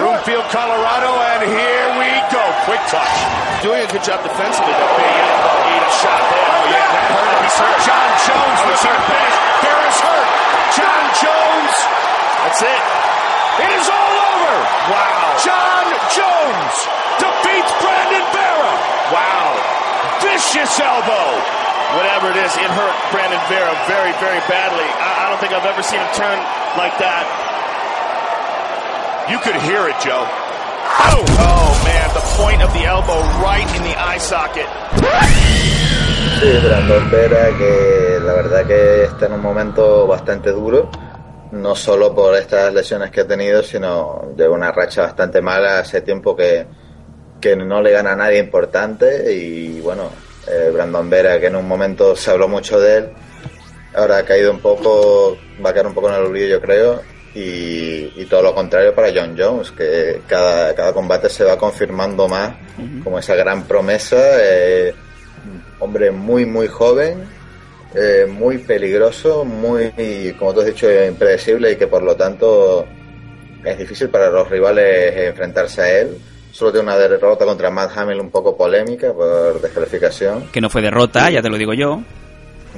Broomfield, Colorado, and here we go. Quick touch. Doing a good job defensively, though. Big ate a shot there. Oh, yeah, that hurt him. He's hurt. John Jones was hurt. hurt. Ferris hurt. John Jones. That's it. It is all over. Wow. John Jones defeats Brandon Vera. Wow. Vicious elbow. Whatever it is, it hurt Brandon Vera very, very badly. I, don't think I've ever seen him turn like that. You could hear it, Joe. Oh, man, the point of the elbow right in the eye socket. Que la verdad que está en un momento bastante duro, no solo por estas lesiones que ha tenido, sino de una racha bastante mala hace tiempo que, que no le gana a nadie importante y bueno, eh, Brandon Vera, que en un momento se habló mucho de él, ahora ha caído un poco, va a caer un poco en el olvido yo creo, y, y todo lo contrario para John Jones, que cada, cada combate se va confirmando más como esa gran promesa, eh, hombre muy muy joven, eh, muy peligroso, muy, como tú has dicho, impredecible y que por lo tanto es difícil para los rivales enfrentarse a él. Solo tiene una derrota contra Matt Hamill un poco polémica por descalificación. Que no fue derrota, ya te lo digo yo.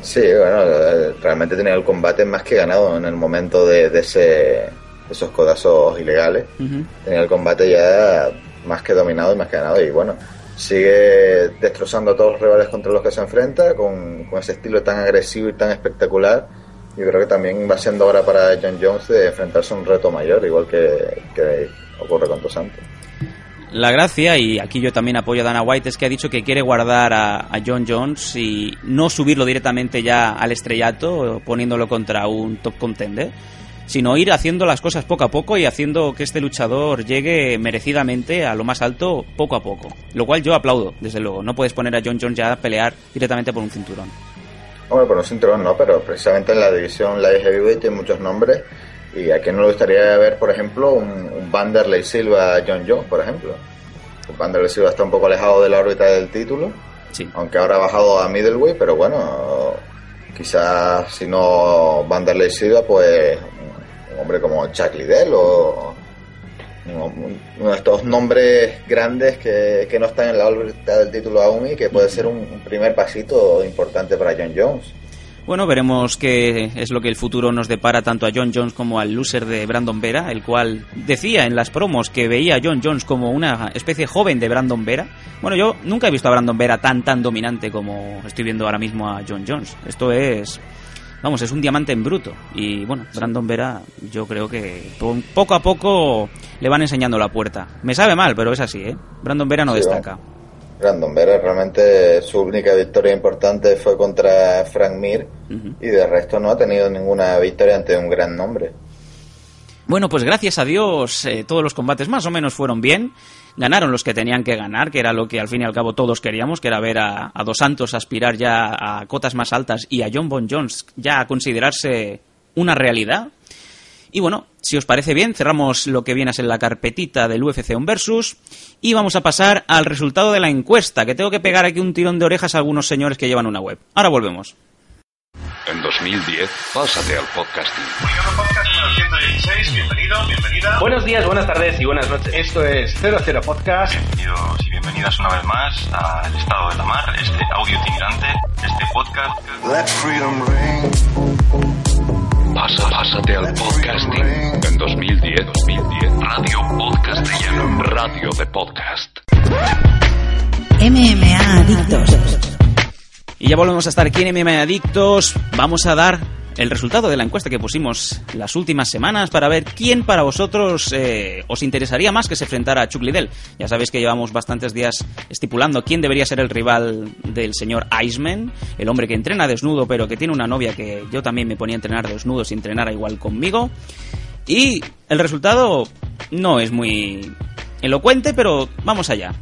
Sí, bueno, realmente tenía el combate más que ganado en el momento de, de ese, de esos codazos ilegales. Tenía el combate ya más que dominado y más que ganado. Y bueno, sigue destrozando a todos los rivales contra los que se enfrenta con, con ese estilo tan agresivo y tan espectacular. Yo creo que también va siendo hora para John Jones de enfrentarse a un reto mayor, igual que, que ocurre con Dos Santos. La gracia, y aquí yo también apoyo a Dana White, es que ha dicho que quiere guardar a, a John Jones y no subirlo directamente ya al estrellato, poniéndolo contra un top contender, sino ir haciendo las cosas poco a poco y haciendo que este luchador llegue merecidamente a lo más alto poco a poco. Lo cual yo aplaudo, desde luego. No puedes poner a John Jones ya a pelear directamente por un cinturón. Hombre, por un cinturón no, pero precisamente en la división Light Heavyweight tiene muchos nombres. ¿Y a quién no le gustaría ver, por ejemplo, un, un Vanderlei Silva John Jones, por ejemplo? Un Vanderlei Silva está un poco alejado de la órbita del título, sí. aunque ahora ha bajado a middleweight, pero bueno, quizás si no Vanderlei Silva, pues un hombre como Chuck Liddell o uno de estos nombres grandes que, que no están en la órbita del título aún y que puede ser un, un primer pasito importante para John Jones. Bueno, veremos qué es lo que el futuro nos depara tanto a John Jones como al loser de Brandon Vera, el cual decía en las promos que veía a John Jones como una especie joven de Brandon Vera. Bueno, yo nunca he visto a Brandon Vera tan tan dominante como estoy viendo ahora mismo a John Jones. Esto es vamos, es un diamante en bruto. Y bueno, Brandon Vera, yo creo que poco a poco le van enseñando la puerta. Me sabe mal, pero es así, ¿eh? Brandon Vera no Sí, destaca. Brandon Vera realmente su única victoria importante fue contra Frank Mir y de resto no ha tenido ninguna victoria ante un gran nombre. Bueno, pues gracias a Dios eh, todos los combates más o menos fueron bien. Ganaron los que tenían que ganar, que era lo que al fin y al cabo todos queríamos, que era ver a, a Dos Santos aspirar ya a cotas más altas y a John Bon Jones ya a considerarse una realidad. Y bueno, si os parece bien, cerramos lo que viene a ser la carpetita del UFC On Versus y vamos a pasar al resultado de la encuesta, que tengo que pegar aquí un tirón de orejas a algunos señores que llevan una web. Ahora volvemos. En 2010, pásate al podcasting. bienvenido, bienvenida. Buenos días, buenas tardes y buenas noches. Esto es 00 Podcast. Bienvenidos y bienvenidas una vez más al Estado de la Mar, este audio itinerante, este podcast. Let freedom ring. Pasa, pásate al podcasting. En 2010, 2010, Radio Podcastellano. Radio de podcast. MMA Adictos. Y ya volvemos a estar aquí en MMA Adictos. Vamos a dar el resultado de la encuesta que pusimos las últimas semanas para ver quién para vosotros eh, os interesaría más que se enfrentara a Chuck Liddell. Ya sabéis que llevamos bastantes días estipulando quién debería ser el rival del señor Iceman, el hombre que entrena desnudo pero que tiene una novia que yo también me ponía a entrenar desnudo si entrenara igual conmigo. Y el resultado no es muy elocuente, pero vamos allá.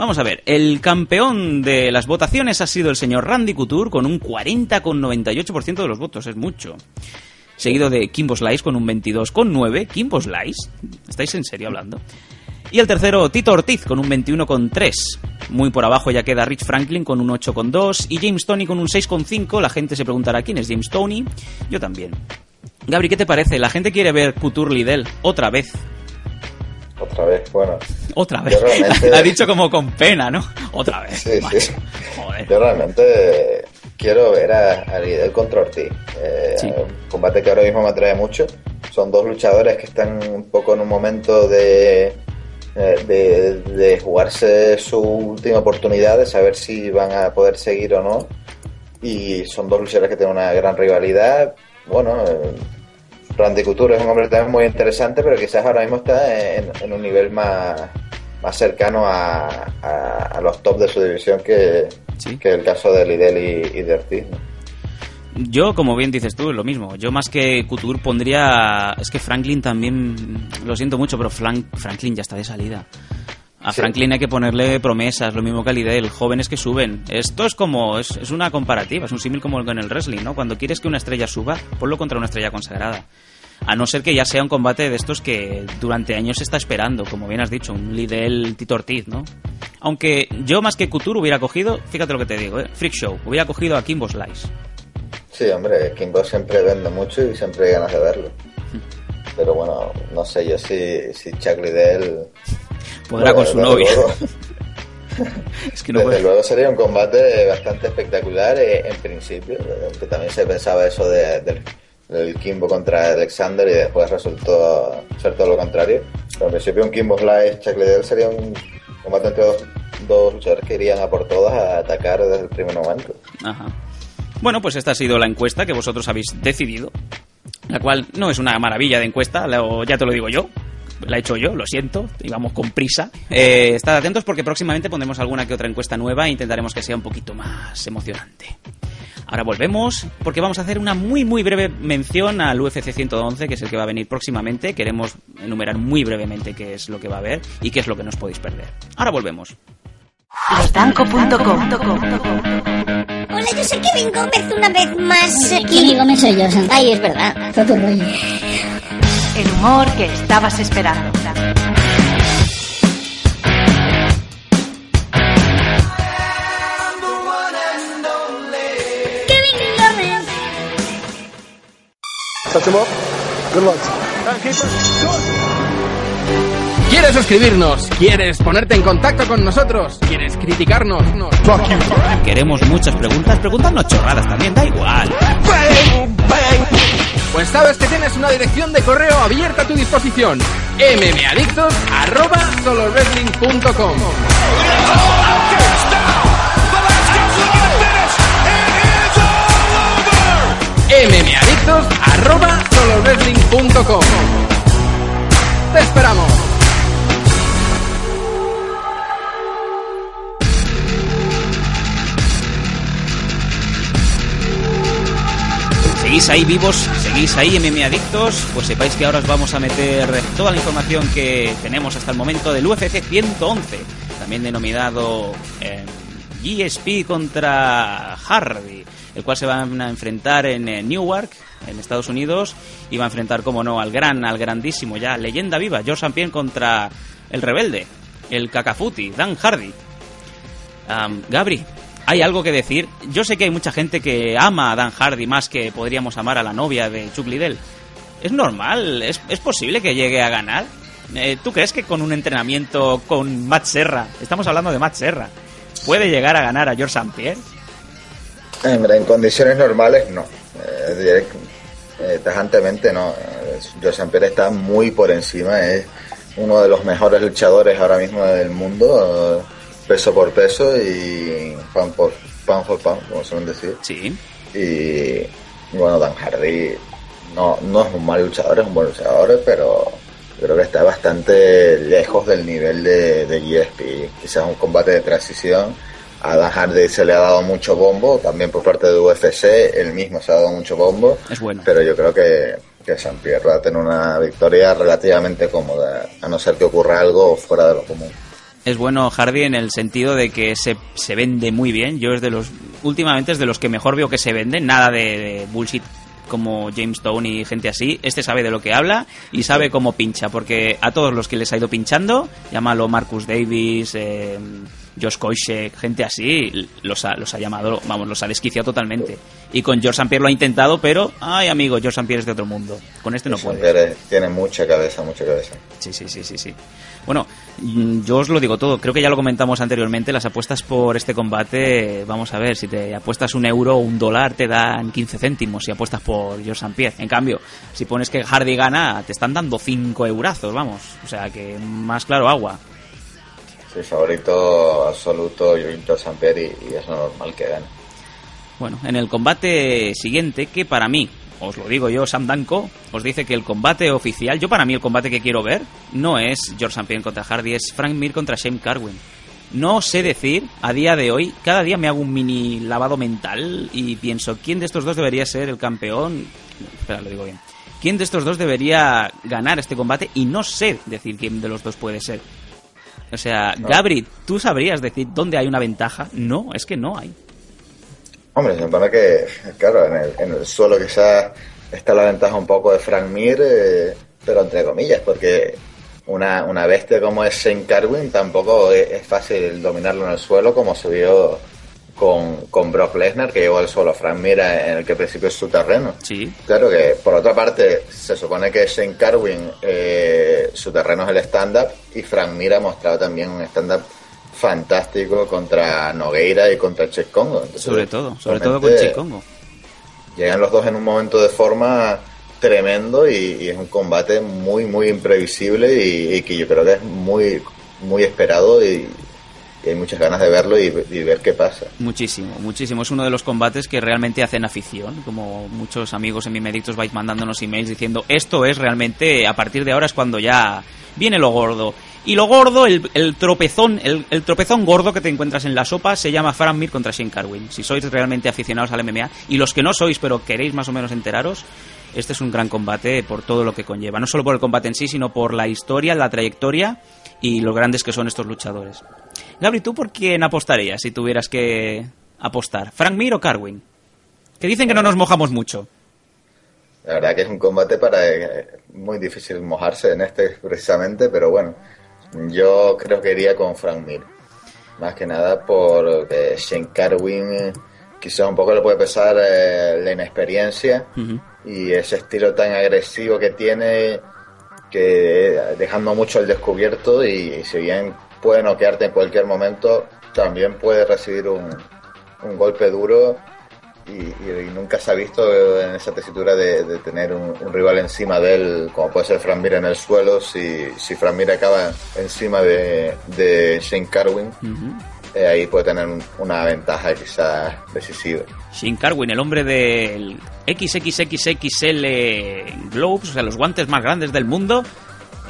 Vamos a ver, el campeón de las votaciones ha sido el señor Randy Couture con un 40,98% de los votos, es mucho. Seguido de Kimbo Slice con un 22,9%. Kimbo Slice, ¿estáis en serio hablando? Y el tercero, Tito Ortiz con un 21,3%. Muy por abajo ya queda Rich Franklin con un 8,2% y James Tony con un 6,5%. La gente se preguntará quién es James Tony. Yo también. Gabri, ¿qué te parece? La gente quiere ver Couture Liddell otra vez. Otra vez, bueno. Otra vez. (laughs) Realmente- ha dicho como con pena, ¿no? Otra vez. Sí, macho. sí. Yo realmente quiero ver a, a Liddell contra Ortiz. Eh, Un combate que ahora mismo me atrae mucho. Son dos luchadores que están un poco en un momento de, eh, de, de jugarse su última oportunidad, de saber si van a poder seguir o no. Y son dos luchadores que tienen una gran rivalidad. Bueno, eh, Randy Couture es un hombre también muy interesante, pero quizás ahora mismo está en, en un nivel más, más cercano a, a- a los top de su división que, que el caso de Lidl y, y de Ortiz. ¿no? Yo, como bien dices tú, lo mismo. Yo más que Couture pondría... Es que Franklin también... Lo siento mucho, pero Frank- Franklin ya está de salida. A Sí. Franklin hay que ponerle promesas, lo mismo que a Lidl, jóvenes que suben. Esto es como, es, es una comparativa, es un símil como con el wrestling, ¿no? Cuando quieres que una estrella suba, ponlo contra una estrella consagrada. A no ser que ya sea un combate de estos que durante años se está esperando, como bien has dicho, un Lidl Tito Ortiz, ¿no? Aunque yo más que Couture hubiera cogido, fíjate lo que te digo, ¿eh? Freak Show, hubiera cogido a Kimbo Slice. Sí, hombre, Kimbo siempre vende mucho y siempre hay ganas de verlo. (laughs) Pero bueno, no sé yo si, si Chuck Liddell... Podrá con su novia. luego- (laughs) Es que no Desde puede. luego sería un combate bastante espectacular eh, en principio, eh, que también se pensaba eso de- del, del Kimbo contra Alexander y después resultó ser todo lo contrario. Pero en principio un Kimbo Slice Chuck sería un combate entre dos, dos luchadores que irían a por todas a atacar desde el primer momento. Ajá. Bueno, pues esta ha sido la encuesta que vosotros habéis decidido, la cual no es una maravilla de encuesta, lo- ya te lo digo yo. La he hecho yo, lo siento, íbamos con prisa. Eh, estad atentos porque próximamente pondremos alguna que otra encuesta nueva e intentaremos que sea un poquito más emocionante. Ahora volvemos porque vamos a hacer una muy muy breve mención al UFC 111, que es el que va a venir próximamente. Queremos enumerar muy brevemente qué es lo que va a haber y qué es lo que nos podéis perder. Ahora volvemos. Losdanco.com Hola, yo soy Kevin Gómez una vez más. Kevin Gómez soy yo. Ay, es verdad. Todo. El humor que estabas esperando. Touch him up. Good luck. ¿Quieres suscribirnos? ¿Quieres ponerte en contacto con nosotros? ¿Quieres criticarnos? Queremos muchas preguntas, preguntarnos chorradas también, da igual. Pues sabes que tienes una dirección de correo abierta a tu disposición. mmadictos arroba solowrestling.com Te esperamos. ¿Seguís ahí vivos? ¿Seguís ahí MMA adictos? Pues sepáis que ahora os vamos a meter toda la información que tenemos hasta el momento del UFC 111, también denominado eh, GSP contra Hardy, el cual se van a enfrentar en eh, Newark, en Estados Unidos, va a enfrentar, como no, al gran, al grandísimo ya, leyenda viva, George. Pierre contra el rebelde, el Cacafuti, Dan Hardy. Am, Gabri, ¿hay algo que decir? Yo sé que hay mucha gente que ama a Dan Hardy más que podríamos amar a la novia de Chuck Liddell. ¿Es normal? ¿Es, es posible que llegue a ganar? Eh, ¿Tú crees que con un entrenamiento con Matt Serra, estamos hablando de Matt Serra, puede llegar a ganar a George St. Pierre? En condiciones normales no. Eh, eh, tajantemente no. Eh, José Pierre está muy por encima. Es uno de los mejores luchadores ahora mismo del mundo, eh, peso por peso y pan por pan por pan, como suelen decir. Sí. Y, y bueno, Dan Hardy no, no es un mal luchador, es un buen luchador, pero creo que está bastante lejos del nivel de, de GSP. Quizás un combate de transición. A Dan Hardy se le ha dado mucho bombo, también por parte de UFC, él mismo se ha dado mucho bombo. Es bueno. Pero yo creo que, que San Pierre va a tener una victoria relativamente cómoda, a no ser que ocurra algo fuera de lo común. Es bueno Hardy en el sentido de que se, se vende muy bien. Yo es de los últimamente es de los que mejor veo que se venden, nada de, de bullshit como James Stone y gente así. Este sabe de lo que habla y sabe cómo pincha, porque a todos los que les ha ido pinchando, llámalo Marcus Davis, eh, Josh Koscheck, gente así, los ha, los ha llamado, vamos, los ha desquiciado totalmente. Y con George St. Pierre lo ha intentado, pero, ay amigo, George St. Pierre es de otro mundo. Con este no puede. Pierre tiene mucha cabeza, mucha cabeza. Sí, sí, sí, sí, sí. Bueno, mm, yo os lo digo todo. Creo que ya lo comentamos anteriormente. Las apuestas por este combate, vamos a ver, si te apuestas un euro o un dólar, te dan 15 céntimos si apuestas por George St. Pierre. En cambio, si pones que Hardy gana, te están dando 5 eurazos, vamos. O sea que más claro agua. Sí, favorito absoluto, San Pierre y, y es normal que gane. Bueno, en el combate siguiente, que para mí, os lo digo yo, Sam Danko, os dice que el combate oficial, yo para mí el combate que quiero ver, no es George St. Pierre contra Hardy, es Frank Mir contra Shane Carwin. No sé decir, a día de hoy, cada día me hago un mini lavado mental y pienso, ¿quién de estos dos debería ser el campeón? Espera, lo digo bien. ¿Quién de estos dos debería ganar este combate? Y no sé decir quién de los dos puede ser. O sea, Gabri, ¿tú sabrías decir dónde hay una ventaja? No, es que no hay. Hombre, se supone que, claro, en el, en el suelo quizás está la ventaja un poco de Frank Mir, eh, pero entre comillas, porque una, una bestia como es Shane Carwin tampoco es, es fácil dominarlo en el suelo como se vio con, con Brock Lesnar, que llegó al suelo a Frank Mir en el que al principio es su terreno. Sí. Claro que, por otra parte, se supone que Shane Carwin, eh, su terreno es el stand-up, y Frank Mir ha mostrado también un stand-up fantástico contra Nogueira y contra Che Congo. Entonces, Sobre todo, sobre todo con realmente, Chicongo. Llegan los dos en un momento de forma tremendo y, y es un combate muy, muy imprevisible y, y que yo creo que es muy, muy esperado y, y hay muchas ganas de verlo y, ver qué pasa. Muchísimo, muchísimo. Es uno de los combates que realmente hacen afición. Como muchos amigos en mi Medictos vais mandándonos emails diciendo esto es realmente, a partir de ahora es cuando ya viene lo gordo. Y lo gordo, el, tropezón, el, el tropezón gordo que te encuentras en la sopa se llama Frank Mir contra Shane Carwin. Si sois realmente aficionados al MMA y los que no sois pero queréis más o menos enteraros, este es un gran combate por todo lo que conlleva. No solo por el combate en sí, sino por la historia, la trayectoria y lo grandes que son estos luchadores. Gabri, ¿tú por quién apostarías si tuvieras que apostar? ¿Frank Mir o Carwin? Que dicen que no nos mojamos mucho. La verdad que es un combate para eh, muy difícil mojarse en este precisamente, pero bueno, yo creo que iría con Frank Mir. Más que nada porque Shane Carwin eh, quizás un poco le puede pesar eh, la inexperiencia y ese estilo tan agresivo que tiene que eh, dejando mucho al descubierto y, y si bien puede noquearte en cualquier momento, también puede recibir un, un golpe duro y, y- y nunca se ha visto en esa tesitura de, de tener un, un rival encima de él, como puede ser Fran Mir en el suelo, si, si Fran Mir acaba encima de, de Shane Carwin, eh, ahí puede tener un- una ventaja quizás decisiva. Shane Carwin, el hombre del XXXXL Globes, o sea, los guantes más grandes del mundo.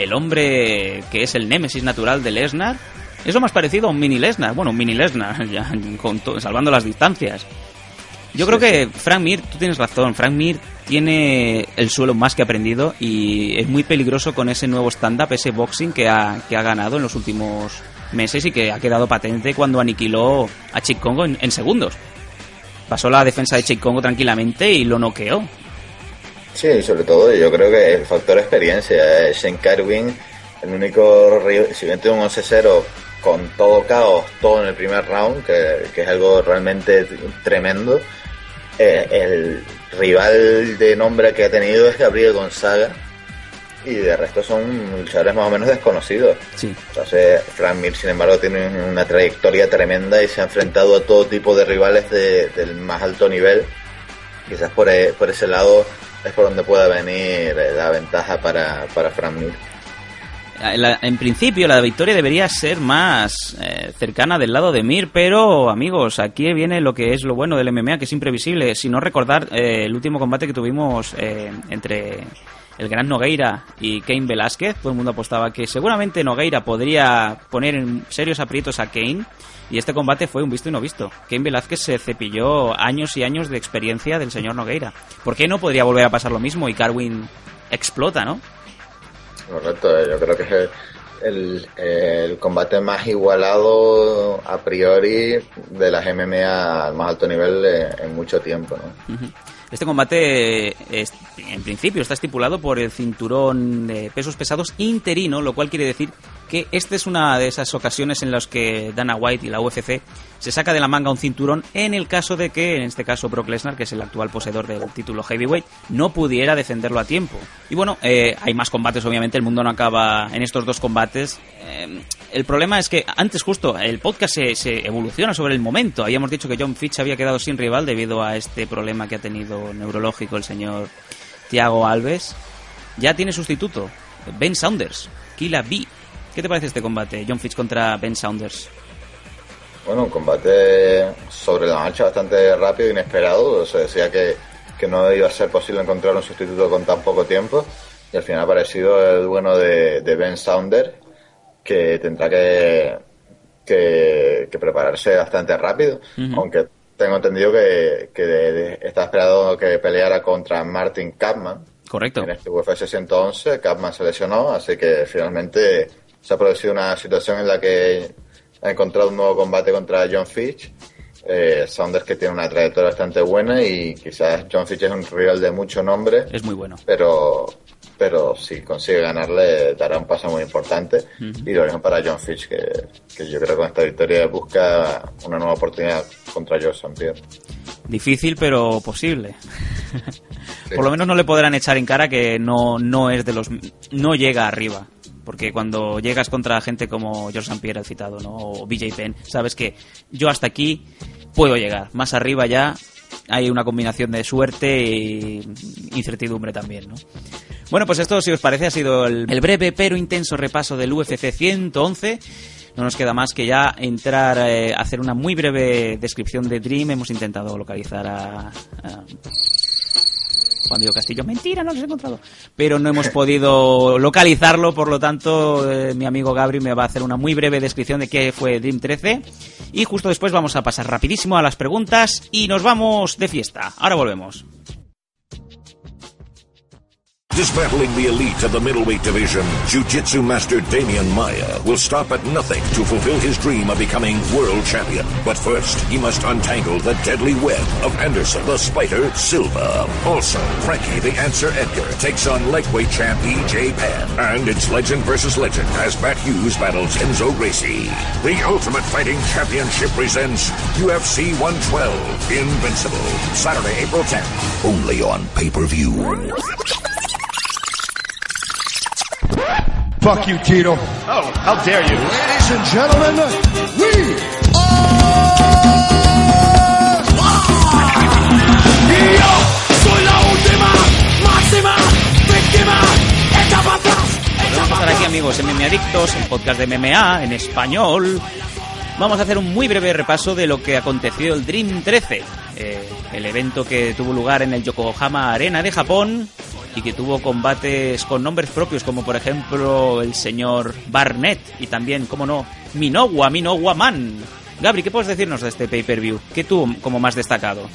El hombre que es el némesis natural de Lesnar. Es lo más parecido a un mini Lesnar. Bueno, un mini Lesnar, (laughs) ya, con salvando las distancias. Yo creo que Frank Mir, tú tienes razón, Frank Mir tiene el suelo más que aprendido y es muy peligroso con ese nuevo stand-up, ese boxing que ha, que ha ganado en los últimos meses y que ha quedado patente cuando aniquiló a Chick Congo en, en segundos. Pasó la defensa de Chick Congo tranquilamente y lo noqueó. Sí, sobre todo yo creo que el factor experiencia. eh, Shane Carwin, el único, si bien tiene un 11-0 con todo caos, todo en el primer round, que, que es algo realmente tremendo, eh, el rival de nombre que ha tenido es Gabriel Gonzaga y de resto son luchadores más o menos desconocidos. Sí. Entonces, Frank Mir, sin embargo, tiene una trayectoria tremenda y se ha enfrentado a todo tipo de rivales de- del más alto nivel. Quizás por, e- por ese lado es por donde pueda venir eh, la ventaja para, para Frank Mir. En principio la victoria debería ser más eh, cercana del lado de Mir, pero amigos, aquí viene lo que es lo bueno del MMA, que es imprevisible. Si no recordar eh, el último combate que tuvimos entre el gran Nogueira y Kane Velázquez, todo el mundo apostaba que seguramente Nogueira podría poner en serios aprietos a Kane. Y este combate fue un visto y no visto. Kane Velázquez se cepilló años y años de experiencia del señor Nogueira. ¿Por qué no podría volver a pasar lo mismo y Carwin explota, no? Correcto, eh, yo creo que es el, combate más igualado a priori de las MMA al más alto nivel eh, en mucho tiempo. ¿no? Este combate, en principio, está estipulado por el cinturón de pesos pesados interino, lo cual quiere decir que esta es una de esas ocasiones en las que Dana White y la UFC se saca de la manga un cinturón en el caso de que, en este caso, Brock Lesnar, que es el actual poseedor del título heavyweight, no pudiera defenderlo a tiempo. Y bueno, eh, hay más combates, obviamente, el mundo no acaba en estos dos combates. Eh, el problema es que antes justo el podcast se, se evoluciona sobre el momento. Habíamos dicho que John Fitch había quedado sin rival debido a este problema que ha tenido neurológico el señor Thiago Alves. Ya tiene sustituto, Ben Saunders, Kila B. ¿Qué te parece este combate, John Fitch contra Ben Saunders? Bueno, un combate sobre la marcha bastante rápido inesperado. Se decía que, que no iba a ser posible encontrar un sustituto con tan poco tiempo. Y al final ha aparecido el bueno de, de Ben Saunders, que tendrá que que, que prepararse bastante rápido, aunque tengo entendido que, que de- de- está esperado que peleara contra Martin Kapman Correcto. en este UFC 111. Kapman se lesionó, así que finalmente se ha producido una situación en la que ha encontrado un nuevo combate contra John Fitch. Eh, Saunders que tiene una trayectoria bastante buena y quizás John Fitch es un rival de mucho nombre, Es muy bueno. pero pero si consigue ganarle dará un paso muy importante Ujú. y lo mismo para John Fitch que, que yo creo que con esta victoria busca una nueva oportunidad contra George St. Pierre. Difícil, pero posible. (laughs) Por lo menos no le podrán echar en cara que no, no es de los. no llega arriba. Porque cuando llegas contra gente como George St. Pierre, el citado, ¿no? O BJ Penn, sabes que yo hasta aquí puedo llegar. Más arriba ya hay una combinación de suerte e incertidumbre también, ¿no? Bueno, pues esto, si os parece, ha sido el, el breve pero intenso repaso del UFC 111. No nos queda más que ya entrar eh, a hacer una muy breve descripción de Dream. Hemos intentado localizar a, a Juan Diego Castillo. Mentira, no los he encontrado. Pero no hemos podido (laughs) localizarlo, por lo tanto, eh, mi amigo Gabri me va a hacer una muy breve descripción de qué fue Dream 13. Y justo después vamos a pasar rapidísimo a las preguntas y nos vamos de fiesta. Ahora volvemos. Dismantling the elite of the middleweight division, Jiu-Jitsu master Damian Maya will stop at nothing to fulfill his dream of becoming world champion. But first, he must untangle the deadly web of Anderson the Spider Silva. Also, Frankie the Answer Edgar takes on lightweight champ EJ Penn. And it's legend versus legend as Matt Hughes battles Enzo Gracie. The Ultimate Fighting Championship presents UFC 112 Invincible. Saturday, April 10th. Only on pay-per-view. Fuck you, Tito. Oh, how dare you? Ladies and gentlemen, we Soy la última, máxima, víctima, echa para atrás. Vamos a estar aquí, amigos, MMA Adictos, el podcast de MMA en español. Vamos a hacer un muy breve repaso de lo que aconteció el Dream 13, eh, el evento que tuvo lugar en el Yokohama Arena de Japón y que tuvo combates con nombres propios, como por ejemplo el señor Barnett y también, como no, Minowa, Minowa Man. Gabri, ¿qué puedes decirnos de este pay-per-view? ¿Qué tuvo como más destacado?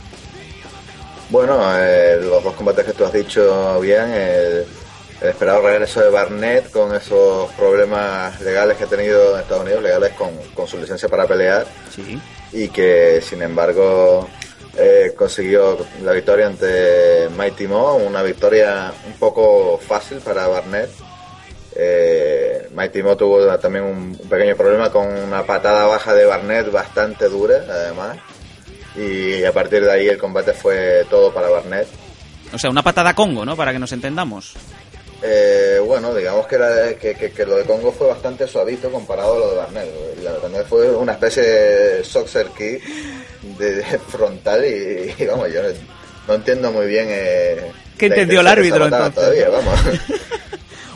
Bueno, eh, los dos combates que tú has dicho bien, el, el esperado regreso de Barnett con esos problemas legales que ha tenido en Estados Unidos, legales con, con su licencia para pelear, Sí. y que sin embargo eh, consiguió la victoria ante Mighty Mo, una victoria un poco fácil para Barnett. Eh, Mighty Mo tuvo también un, un pequeño problema con una patada baja de Barnett bastante dura, además. Y a partir de ahí el combate fue todo para Barnett. O sea, una patada Congo, ¿no? Para que nos entendamos. Eh, bueno, digamos que, la- que, que- que lo de Congo fue bastante suavito comparado a lo de Barnett. La de Barnett fue una especie de Soxer kick de, de frontal y, y, vamos, yo no, entiendo muy bien... Eh, ¿Qué entendió el árbitro, entonces? Todavía, vamos. (laughs)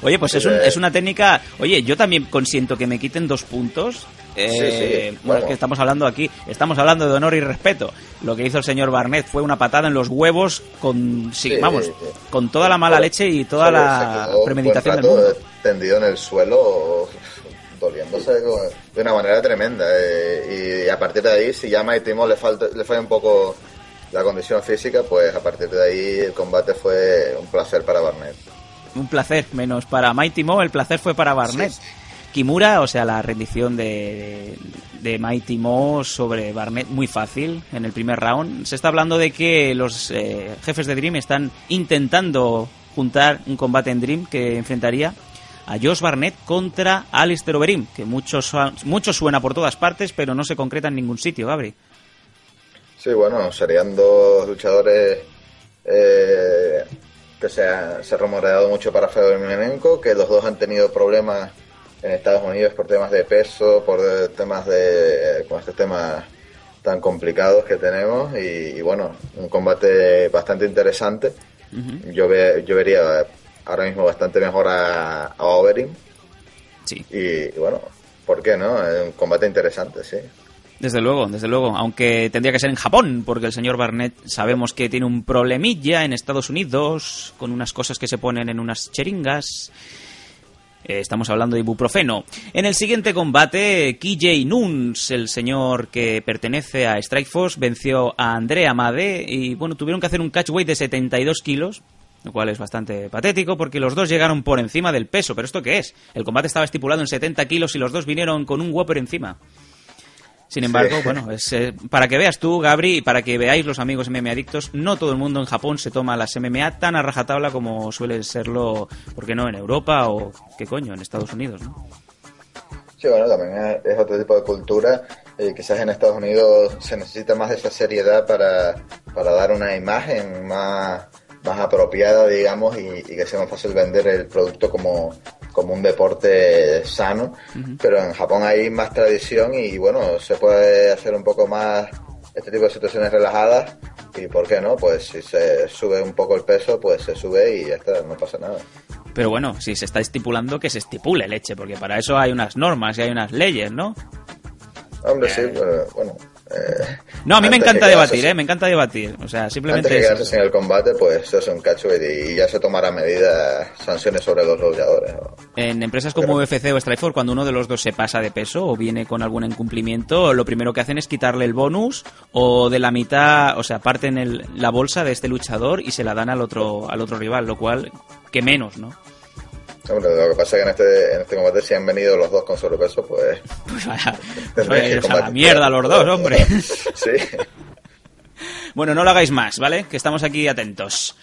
Oye, pues es, un- Eh. es una técnica. Oye, yo también consiento que me quiten dos puntos. Eh, Sí, sí, bueno, es que estamos hablando aquí, estamos hablando de honor y respeto. Lo que hizo el señor Barnett fue una patada en los huevos con, sí, Sí, vamos, sí. con toda la mala leche y toda la premeditación del mundo. tendido en el suelo, doliéndose de una manera tremenda. eh, y a partir de ahí, si ya a Mighty Mo le, falta, le falla un poco la condición física, pues a partir de ahí el combate fue un placer para Barnett. Un placer, menos para Mighty Mo, el placer fue para Barnett. Kimura, o sea, la rendición de, de Mighty Mo sobre Barnett, muy fácil en el primer round. Se está hablando de que los eh, jefes de Dream están intentando juntar un combate en Dream que enfrentaría a Josh Barnett contra Alistair Overeem, que mucho, su- mucho suena por todas partes, pero no se concreta en ningún sitio, Gabri. Sí, bueno, serían dos luchadores eh, que se ha, se ha rumoreado mucho para Fedor Emelianenko, que los dos han tenido problemas en Estados Unidos por temas de peso, por eh, temas de... con estos temas tan complicados que tenemos y, y bueno, un combate bastante interesante. Yo, ve- yo vería ahora mismo bastante mejor a, a Overeem. Sí. Y, y bueno, ¿por qué no? Es un combate interesante, sí. Desde luego, desde luego, aunque tendría que ser en Japón, porque el señor Barnett sabemos que tiene un problemilla en Estados Unidos con unas cosas que se ponen en unas cheringas. Eh, estamos hablando de ibuprofeno. En el siguiente combate, KJ Nunes, el señor que pertenece a Strikeforce, venció a Andrea Made y bueno, tuvieron que hacer un catchweight de 72 kilos, lo cual es bastante patético porque los dos llegaron por encima del peso. ¿Pero esto qué es? El combate estaba estipulado en 70 kilos y los dos vinieron con un Whopper encima. Sin embargo, Sí. bueno, es, eh, para que veas tú, Gabri, y para que veáis los amigos MMA adictos, no todo el mundo en Japón se toma las MMA tan a rajatabla como suele serlo, ¿por qué no?, en Europa o, ¿qué coño?, en Estados Unidos, ¿no? Sí, bueno, también es, es otro tipo de cultura. Eh, quizás en Estados Unidos se necesita más de esa seriedad para, para dar una imagen más, más apropiada, digamos, y, y que sea más fácil vender el producto como, como un deporte sano. Pero en Japón hay más tradición y, bueno, se puede hacer un poco más este tipo de situaciones relajadas. Y por qué no, pues si se sube un poco el peso, pues se sube y ya está, no pasa nada. Pero bueno, si se está estipulando, que se estipule leche, porque para eso hay unas normas y hay unas leyes, ¿no? Hombre, sí, pero bueno. Eh, No, a mí me encanta que debatir, ¿eh? Me encanta debatir. O sea, simplemente Antes de es quedarse eso. sin el combate, pues eso es un cacho y, y ya se tomará medidas, sanciones sobre los luchadores. ¿no? En empresas como UFC o Strikeforce, cuando uno de los dos se pasa de peso o viene con algún incumplimiento, lo primero que hacen es quitarle el bonus o de la mitad, o sea, parten el- la bolsa de este luchador y se la dan al otro, al otro rival, lo cual, que menos, ¿no? Hombre, lo que pasa es que en este, en este combate, si han venido los dos con sobrepeso, pues. Pues vaya, (laughs) a la combatir. mierda los dos, hombre. (laughs) sí. (laughs) Bueno, no lo hagáis más, ¿vale? Que estamos aquí atentos.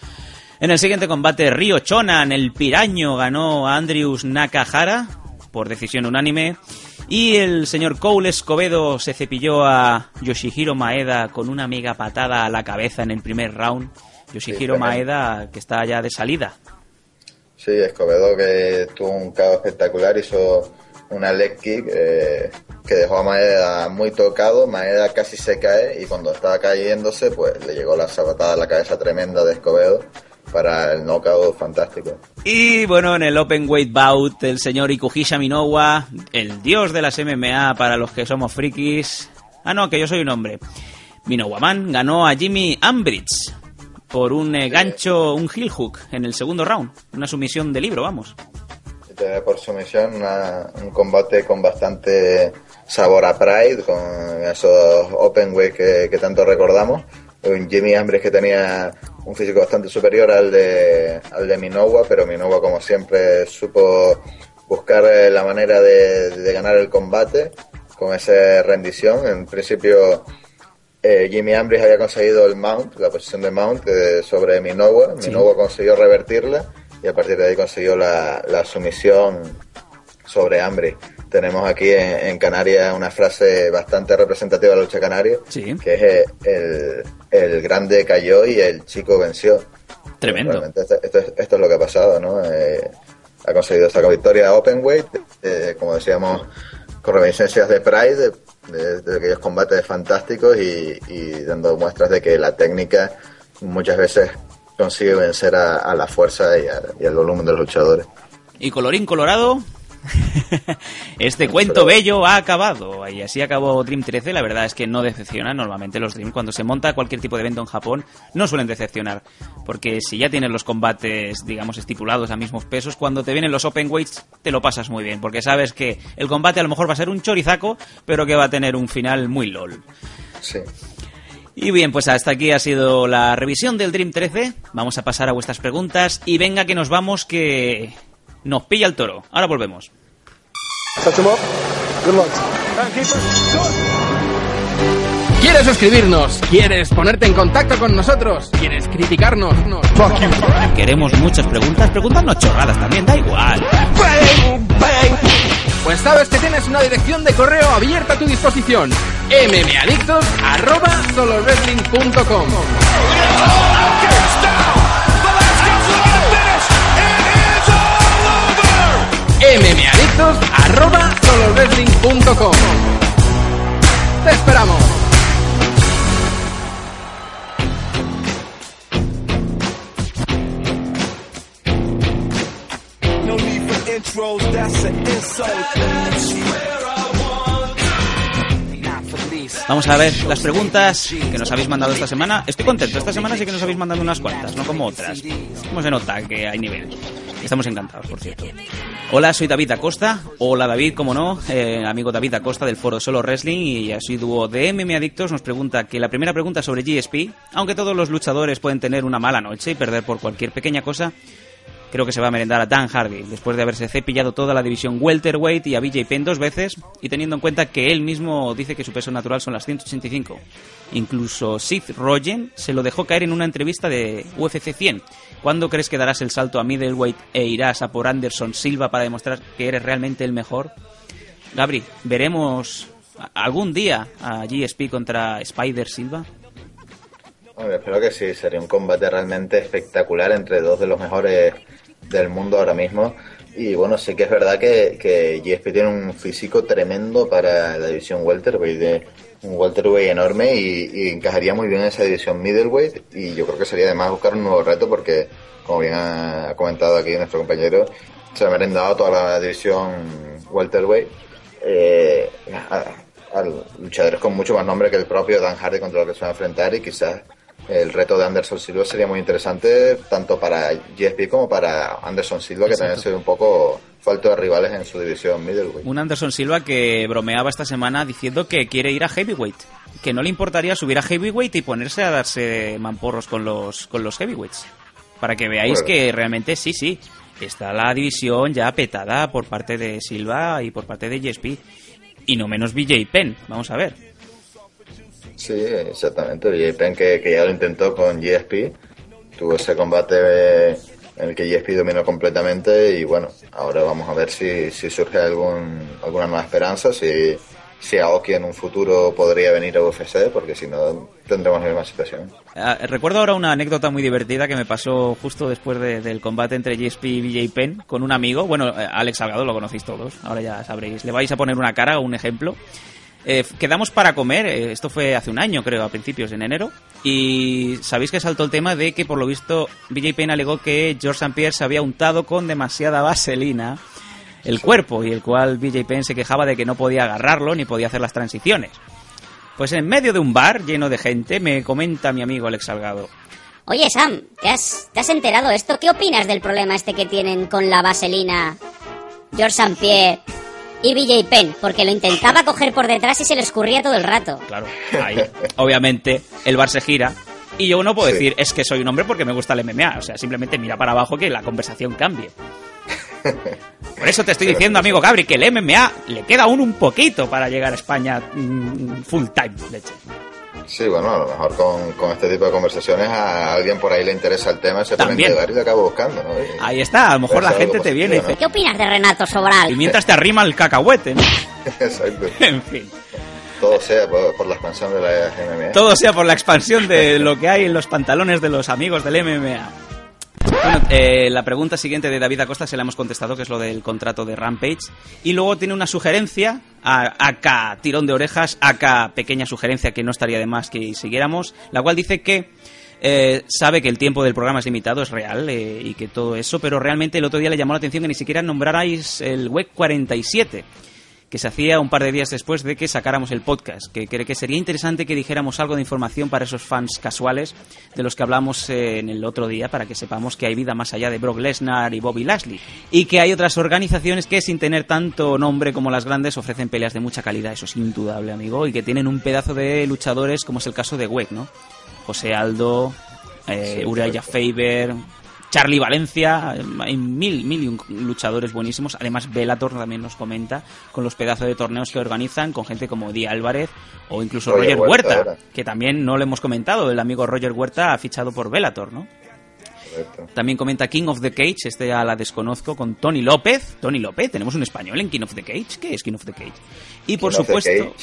En el siguiente combate, Ryo Chonan, el piraño, ganó a Andrews Nakahara por decisión unánime. Y el señor Cole Escobedo se cepilló a Yoshihiro Maeda con una mega patada a la cabeza en el primer round. Yoshihiro Sí, Maeda, que está ya de salida. Sí, Escobedo que tuvo un caos espectacular, hizo una leg kick eh, que dejó a Maeda muy tocado, Maeda casi se cae y cuando estaba cayéndose pues le llegó la sabatada a la cabeza tremenda de Escobedo para el knockout fantástico. Y bueno, en el Open Weight Bout, el señor Ikuhisha Minowa, el dios de las MMA para los que somos frikis. Ah, no, que yo soy un hombre. Minowa Man ganó a Jimmy Ambridge por un eh, gancho, un heel hook en el segundo round. Una sumisión de libro, vamos. Y te- por sumisión, una- un combate con bastante sabor a Pride, con esos open weight que, que tanto recordamos. Un Jimmy Ambres que tenía un físico bastante superior al de, al de Minowa, pero Minowa, como siempre, supo buscar eh, la manera de, de ganar el combate con esa rendición. En principio, eh, Jimmy Ambris había conseguido el mount, la posición de mount sobre Minowa. Sí. Minowa consiguió revertirla y a partir de ahí consiguió la, la sumisión sobre Ambris. Tenemos aquí en, en Canarias una frase bastante representativa de la lucha canaria, que es eh, el, el grande cayó y el chico venció. Tremendo. Esto, esto es, esto es lo que ha pasado, ¿no? Eh, ha conseguido esta victoria Open Weight, eh, como decíamos, con reminiscencias de Pride, de, aquellos combates fantásticos y, y dando muestras de que la técnica muchas veces consigue vencer a, a la fuerza y, a- y al volumen de los luchadores. Y colorín colorado, (laughs) este cuento bello ha acabado. Y así acabó Dream 13. La verdad es que no decepciona. Normalmente los Dream, cuando se monta cualquier tipo de evento en Japón, no suelen decepcionar. Porque si ya tienes los combates, digamos, estipulados a mismos pesos, cuando te vienen los Open Weights, te lo pasas muy bien. Porque sabes que el combate a lo mejor va a ser un chorizaco, pero que va a tener un final muy lol. Sí. Y bien, pues hasta aquí ha sido la revisión del Dream 13. Vamos a pasar a vuestras preguntas. Y venga que nos vamos, que nos pilla el toro. Ahora volvemos. ¿Quieres suscribirnos? ¿Quieres ponerte en contacto con nosotros? ¿Quieres criticarnos? No. Queremos muchas preguntas. Preguntarnos chorradas también, da igual. Pues sabes que tienes una dirección de correo abierta a tu disposición. mmadiictos@solowrestling.com. mmadiictos@solowrestling.com. Te esperamos. No need for intros, that's an insult. Vamos a ver las preguntas que nos habéis mandado esta semana. Estoy contento. Esta semana sí que nos habéis mandado unas cuantas, no como otras. ¿Cómo se nota que hay nivel? Estamos encantados, por cierto. Hola, soy David Acosta. Hola David, como no, eh, amigo David Acosta del foro Solo Wrestling y así dúo de MM Adictos nos pregunta que la primera pregunta sobre GSP, aunque todos los luchadores pueden tener una mala noche y perder por cualquier pequeña cosa, creo que se va a merendar a Dan Hardy, después de haberse cepillado toda la división welterweight y a BJ Penn dos veces, y teniendo en cuenta que él mismo dice que su peso natural son las 185. Incluso Seth Rogen se lo dejó caer en una entrevista de UFC 100. ¿Cuándo crees que darás el salto a middleweight e irás a por Anderson Silva para demostrar que eres realmente el mejor? Gabri, ¿veremos algún día a GSP contra Spider Silva? Hombre, espero que sí, sería un combate realmente espectacular entre dos de los mejores del mundo ahora mismo. Y bueno, sí que es verdad que, que GSP tiene un físico tremendo para la división welterweight, de un welterweight enorme y, y encajaría muy bien en esa división middleweight. Y yo creo que sería además buscar un nuevo reto porque, como bien ha comentado aquí nuestro compañero, se ha merendado toda la división welterweight. Eh, a, a luchadores con mucho más nombre que el propio Dan Hardy contra lo que se va a enfrentar y quizás el reto de Anderson Silva sería muy interesante tanto para GSP como para Anderson Silva, que también se ve un poco falto de rivales en su división middleweight. Un Anderson Silva que bromeaba esta semana diciendo que quiere ir a heavyweight, que no le importaría subir a heavyweight y ponerse a darse mamporros con los con los heavyweights. Para que veáis Bueno. que realmente sí, sí, está la división ya petada por parte de Silva y por parte de GSP. Y no menos BJ Penn, vamos a ver. Sí, exactamente. Y Penn que, que ya lo intentó con GSP, tuvo ese combate en el que GSP dominó completamente y bueno, ahora vamos a ver si, si surge algún, alguna nueva esperanza, si, si Aoki en un futuro podría venir a UFC, porque si no tendremos la misma situación. Ah, recuerdo ahora una anécdota muy divertida que me pasó justo después de- del combate entre GSP y BJ Penn con un amigo. Bueno, eh, Alex Salgado lo conocéis todos, ahora ya sabréis. Le vais a poner una cara o un ejemplo. Eh, quedamos para comer, eh, esto fue hace un año creo, a principios en enero, y sabéis que saltó el tema de que por lo visto BJ Penn alegó que George St. Pierre se había untado con demasiada vaselina el cuerpo, y el cual BJ Penn se quejaba de que no podía agarrarlo ni podía hacer las transiciones. Pues en medio de un bar lleno de gente me comenta mi amigo Alex Salgado. Oye, Sam, ¿te has, ¿te has enterado esto? ¿Qué opinas del problema este que tienen con la vaselina George St. Pierre y BJ Penn? Porque lo intentaba coger por detrás y se le escurría todo el rato. Claro, ahí. Obviamente, el bar se gira. Y yo no puedo Sí. decir, es que soy un hombre porque me gusta el MMA. O sea, simplemente mira para abajo que la conversación cambie. (laughs) Por eso te estoy diciendo, amigo Gabri, que el MMA le queda aún un poquito para llegar a España mm, full time, de hecho. Sí, bueno, a lo mejor con, con este tipo de conversaciones a alguien por ahí le interesa el tema, se pone a También. y lo acaba buscando, ¿no? Y- Ahí está, a lo mejor la gente te viene y dice... ¿Qué opinas de Renato Sobral? Y mientras te arrima el cacahuete, ¿no? (laughs) Exacto. En fin. Todo sea por, por la expansión de la MMA. Todo sea por la expansión de lo que hay en los pantalones de los amigos del MMA. Bueno, eh, la pregunta siguiente de David Acosta se la hemos contestado, que es lo del contrato de Rampage. Y luego tiene una sugerencia, acá tirón de orejas, acá pequeña sugerencia que no estaría de más que siguiéramos, la cual dice que eh, sabe que el tiempo del programa es limitado, es real, eh, y que todo eso, pero realmente el otro día le llamó la atención que ni siquiera nombrarais el WEC 47 que se hacía un par de días después de que sacáramos el podcast, que cree que sería interesante que dijéramos algo de información para esos fans casuales de los que hablamos eh, en el otro día, para que sepamos que hay vida más allá de Brock Lesnar y Bobby Lashley, y que hay otras organizaciones que sin tener tanto nombre como las grandes ofrecen peleas de mucha calidad, eso es indudable, amigo, y que tienen un pedazo de luchadores como es el caso de WEC, ¿no? José Aldo, eh, Sí, Uriah. Faber, Charlie Valencia, eh, hay mil, mil y un luchadores buenísimos. Además, Bellator también nos comenta con los pedazos de torneos que organizan con gente como Di Álvarez o incluso Roger Roger, Huerta, que también no le hemos comentado. El amigo Roger Huerta ha fichado por Bellator, ¿no? Correcto. También comenta King of the Cage, este ya la desconozco, con Tony López. Tony López, tenemos un español en King of the Cage. ¿Qué es King of the Cage? Y por King supuesto,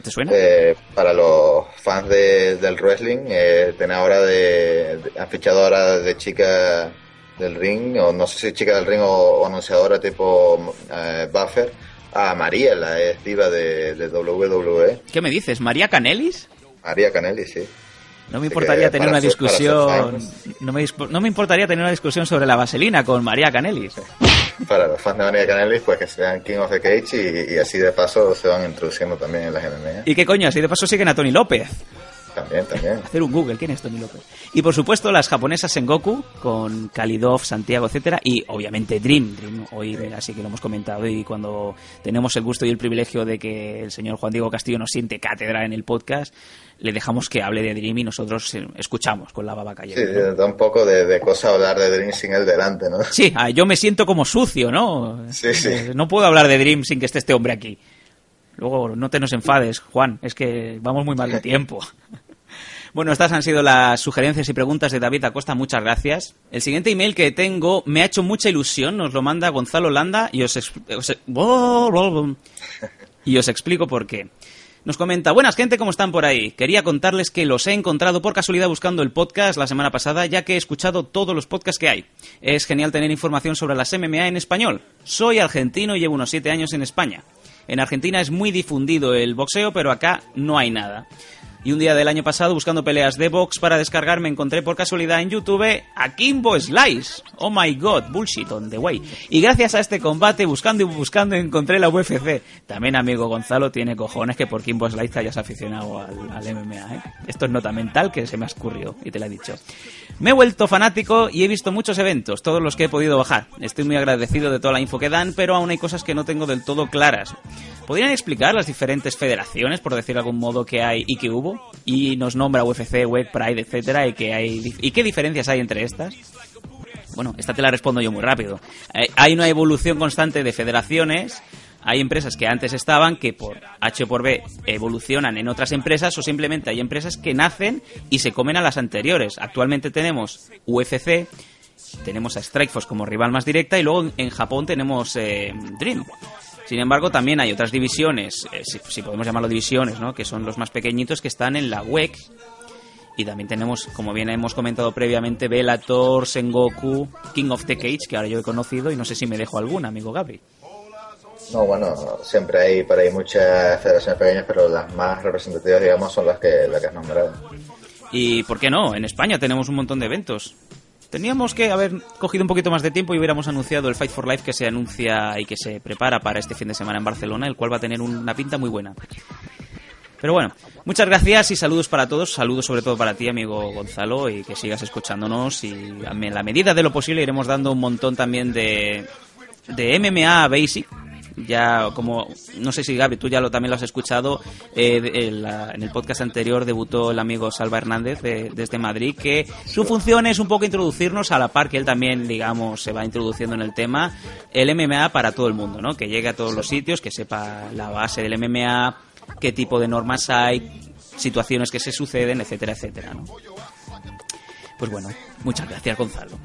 ¿te suena? eh, para los fans de- del wrestling, eh, tiene ahora de, de- han fichado ahora de chica del ring, o no sé si chica del ring o, o anunciadora tipo eh, Buffer, a María, la ex diva de, de WWE, ¿Qué me dices? ¿María Canelis? María Canelli, sí. No me importaría tener una discusión. No me, no me importaría tener una discusión sobre la vaselina con María Canelis. Para los fans de María Canelli, pues que sean King of the Cage y, y así de paso se van introduciendo también en las MMA. ¿Y qué coño? Así de paso siguen a Tony López. También, también. Hacer un Google, ¿quién es Tony López? Y por supuesto las japonesas Sengoku, con Kalidov, Santiago, etcétera, y obviamente Dream. Dream hoy sí que lo hemos comentado y cuando tenemos el gusto y el privilegio de que el señor Juan Diego Castillo nos siente cátedra en el podcast, le dejamos que hable de Dream y nosotros eh, escuchamos con la baba cayendo. Sí, da un poco de, de cosa hablar de Dream sin él delante, ¿no? Sí, ah, yo me siento como sucio, ¿no? Sí, sí. Eh, No puedo hablar de Dream sin que esté este hombre aquí. Luego, no te nos enfades, Juan, es que vamos muy mal de tiempo. (laughs) Bueno, estas han sido las sugerencias y preguntas de David Acosta, muchas gracias. El siguiente email que tengo me ha hecho mucha ilusión, nos lo manda Gonzalo Landa y os, exp- os- (laughs) y os explico por qué. Nos comenta, buenas gente, ¿cómo están por ahí? Quería contarles que los he encontrado por casualidad buscando el podcast la semana pasada, ya que he escuchado todos los podcasts que hay. Es genial tener información sobre las MMA en español. Soy argentino y llevo unos 7 años en España. En Argentina es muy difundido el boxeo, pero acá no hay nada. Y un día del año pasado, buscando peleas de box para descargar, me encontré por casualidad en YouTube a Kimbo Slice. Oh my god, bullshit on the way. Y gracias a este combate, buscando y buscando, encontré la UFC. También, amigo Gonzalo, tiene cojones que por Kimbo Slice te hayas aficionado al, MMA, ¿eh? Esto es nota mental que se me ha escurrido y te lo he dicho. Me he vuelto fanático y he visto muchos eventos, todos los que he podido bajar. Estoy muy agradecido de toda la info que dan, pero aún hay cosas que no tengo del todo claras. ¿Podrían explicar las diferentes federaciones, por decir de algún modo, que hay y que hubo? Y nos nombra UFC, WEC, Pride, etcétera, y, que hay, ¿y qué diferencias hay entre estas? Bueno, esta te la respondo yo muy rápido. Eh, Hay una evolución constante de federaciones. Hay empresas que antes estaban que por H por B evolucionan en otras empresas o simplemente hay empresas que nacen y se comen a las anteriores. Actualmente tenemos UFC, tenemos a Strikeforce como rival más directa y luego en Japón tenemos eh, Dream. Sin embargo, también hay otras divisiones, eh, si, podemos llamarlo divisiones, ¿no? que son los más pequeñitos que están en la WEC. Y también tenemos, como bien hemos comentado previamente, Bellator, Sengoku, King of the Cage, que ahora yo he conocido y no sé si me dejo alguna, amigo Gabri. No, bueno, siempre hay por ahí muchas federaciones pequeñas, pero las más representativas, digamos, son las que, las que has nombrado. Y ¿por qué no? En España tenemos un montón de eventos. Teníamos que haber cogido un poquito más de tiempo y hubiéramos anunciado el Fight for Life que se anuncia y que se prepara para este fin de semana en Barcelona, el cual va a tener una pinta muy buena. Pero bueno, muchas gracias y saludos para todos. Saludos sobre todo para ti, amigo Gonzalo, y que sigas escuchándonos. Y me- la medida de lo posible iremos dando un montón también de, de MMA Basic. Ya, como no sé si Gaby, tú ya lo también lo has escuchado, eh, de- en, la- en el podcast anterior debutó el amigo Salva Hernández de- desde Madrid, que su función es un poco introducirnos a la par que él también, digamos, se va introduciendo en el tema, el MMA para todo el mundo, ¿no? Que llegue a todos los sitios, que sepa la base del MMA, qué tipo de normas hay, situaciones que se suceden, etcétera, etcétera, ¿no? Pues bueno, muchas gracias Gonzalo.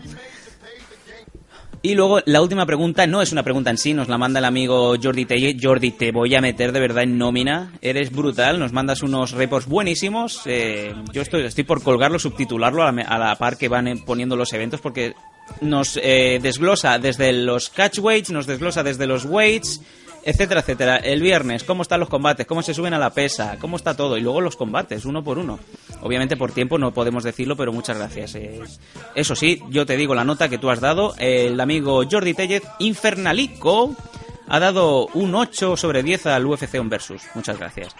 Y luego la última pregunta no es una pregunta en sí, nos la manda el amigo Jordi Telle. Jordi, te voy a meter de verdad en nómina. Eres brutal, nos mandas unos reports buenísimos. Eh, yo estoy, estoy por colgarlo, subtitularlo a la, a la par que van eh, poniendo los eventos porque nos eh, desglosa desde los catch weights, nos desglosa desde los weights, etcétera, etcétera. El viernes, cómo están los combates, cómo se suben a la pesa, cómo está todo. Y luego los combates, uno por uno. Obviamente por tiempo no podemos decirlo, pero muchas gracias. Eh, eso sí, yo te digo la nota que tú has dado. El amigo Jordi Tellez, Infernalico, ha dado un 8 sobre 10 al UFC On Versus. Muchas gracias.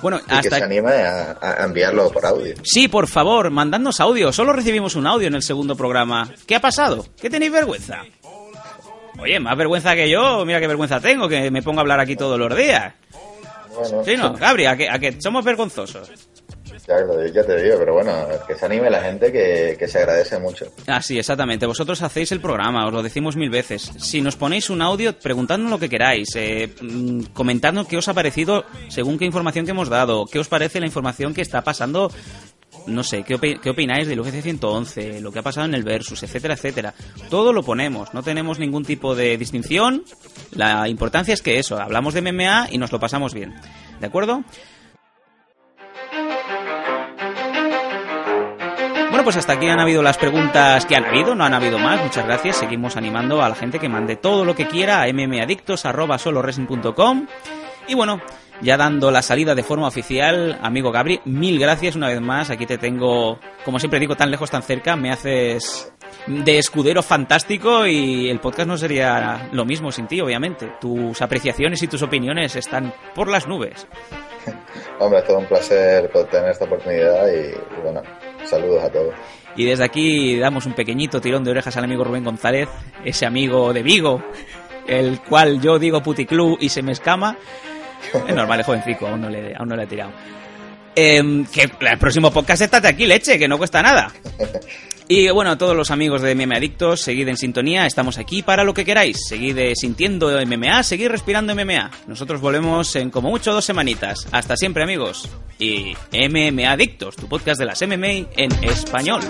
Bueno, Y que se hasta... anime a, a enviarlo por audio. Sí, por favor, mandadnos audio. Solo recibimos un audio en el segundo programa. ¿Qué ha pasado? ¿Qué tenéis vergüenza? Oye, más vergüenza que yo, mira qué vergüenza tengo, que me pongo a hablar aquí todos los días. Bueno, Sí, no, Gabri, a que, a que somos vergonzosos. ya, ya te digo, pero bueno, que se anime la gente que, que se agradece mucho. Ah, sí, exactamente. Vosotros hacéis el programa, os lo decimos mil veces. Si nos ponéis un audio, preguntadnos lo que queráis, eh, mm, comentadnos qué os ha parecido según qué información que hemos dado, qué os parece la información que está pasando, no sé, qué, opi- qué opináis del UFC 111, lo que ha pasado en el Versus, etcétera, etcétera. Todo lo ponemos, no tenemos ningún tipo de distinción. La importancia es que eso, hablamos de MMA y nos lo pasamos bien. ¿De acuerdo? Bueno, pues hasta aquí han habido las preguntas que han habido, no han habido más, muchas gracias. Seguimos animando a la gente que mande todo lo que quiera a mmadictos.com. Y bueno, ya dando la salida de forma oficial, amigo Gabri, mil gracias una vez más. Aquí te tengo, como siempre digo, tan lejos, tan cerca. Me haces de escudero fantástico y el podcast no sería lo mismo sin ti, obviamente. Tus apreciaciones y tus opiniones están por las nubes. (laughs) Hombre, es todo un placer tener esta oportunidad y, y bueno, saludos a todos. Y desde aquí damos un pequeñito tirón de orejas al amigo Rubén González, ese amigo de Vigo, el cual yo digo puticlub y se me escama. Es normal, es jovencico, aún no le, aún no le he tirado. Em, que el próximo podcast estate aquí, leche, que no cuesta nada. (laughs) Y bueno, a todos los amigos de MMA Adictos, seguid en sintonía, estamos aquí para lo que queráis. Seguid eh, sintiendo MMA, seguid respirando MMA. Nosotros volvemos en como mucho dos semanitas. Hasta siempre, amigos. Y MMA Adictos, tu podcast de las MMA en español.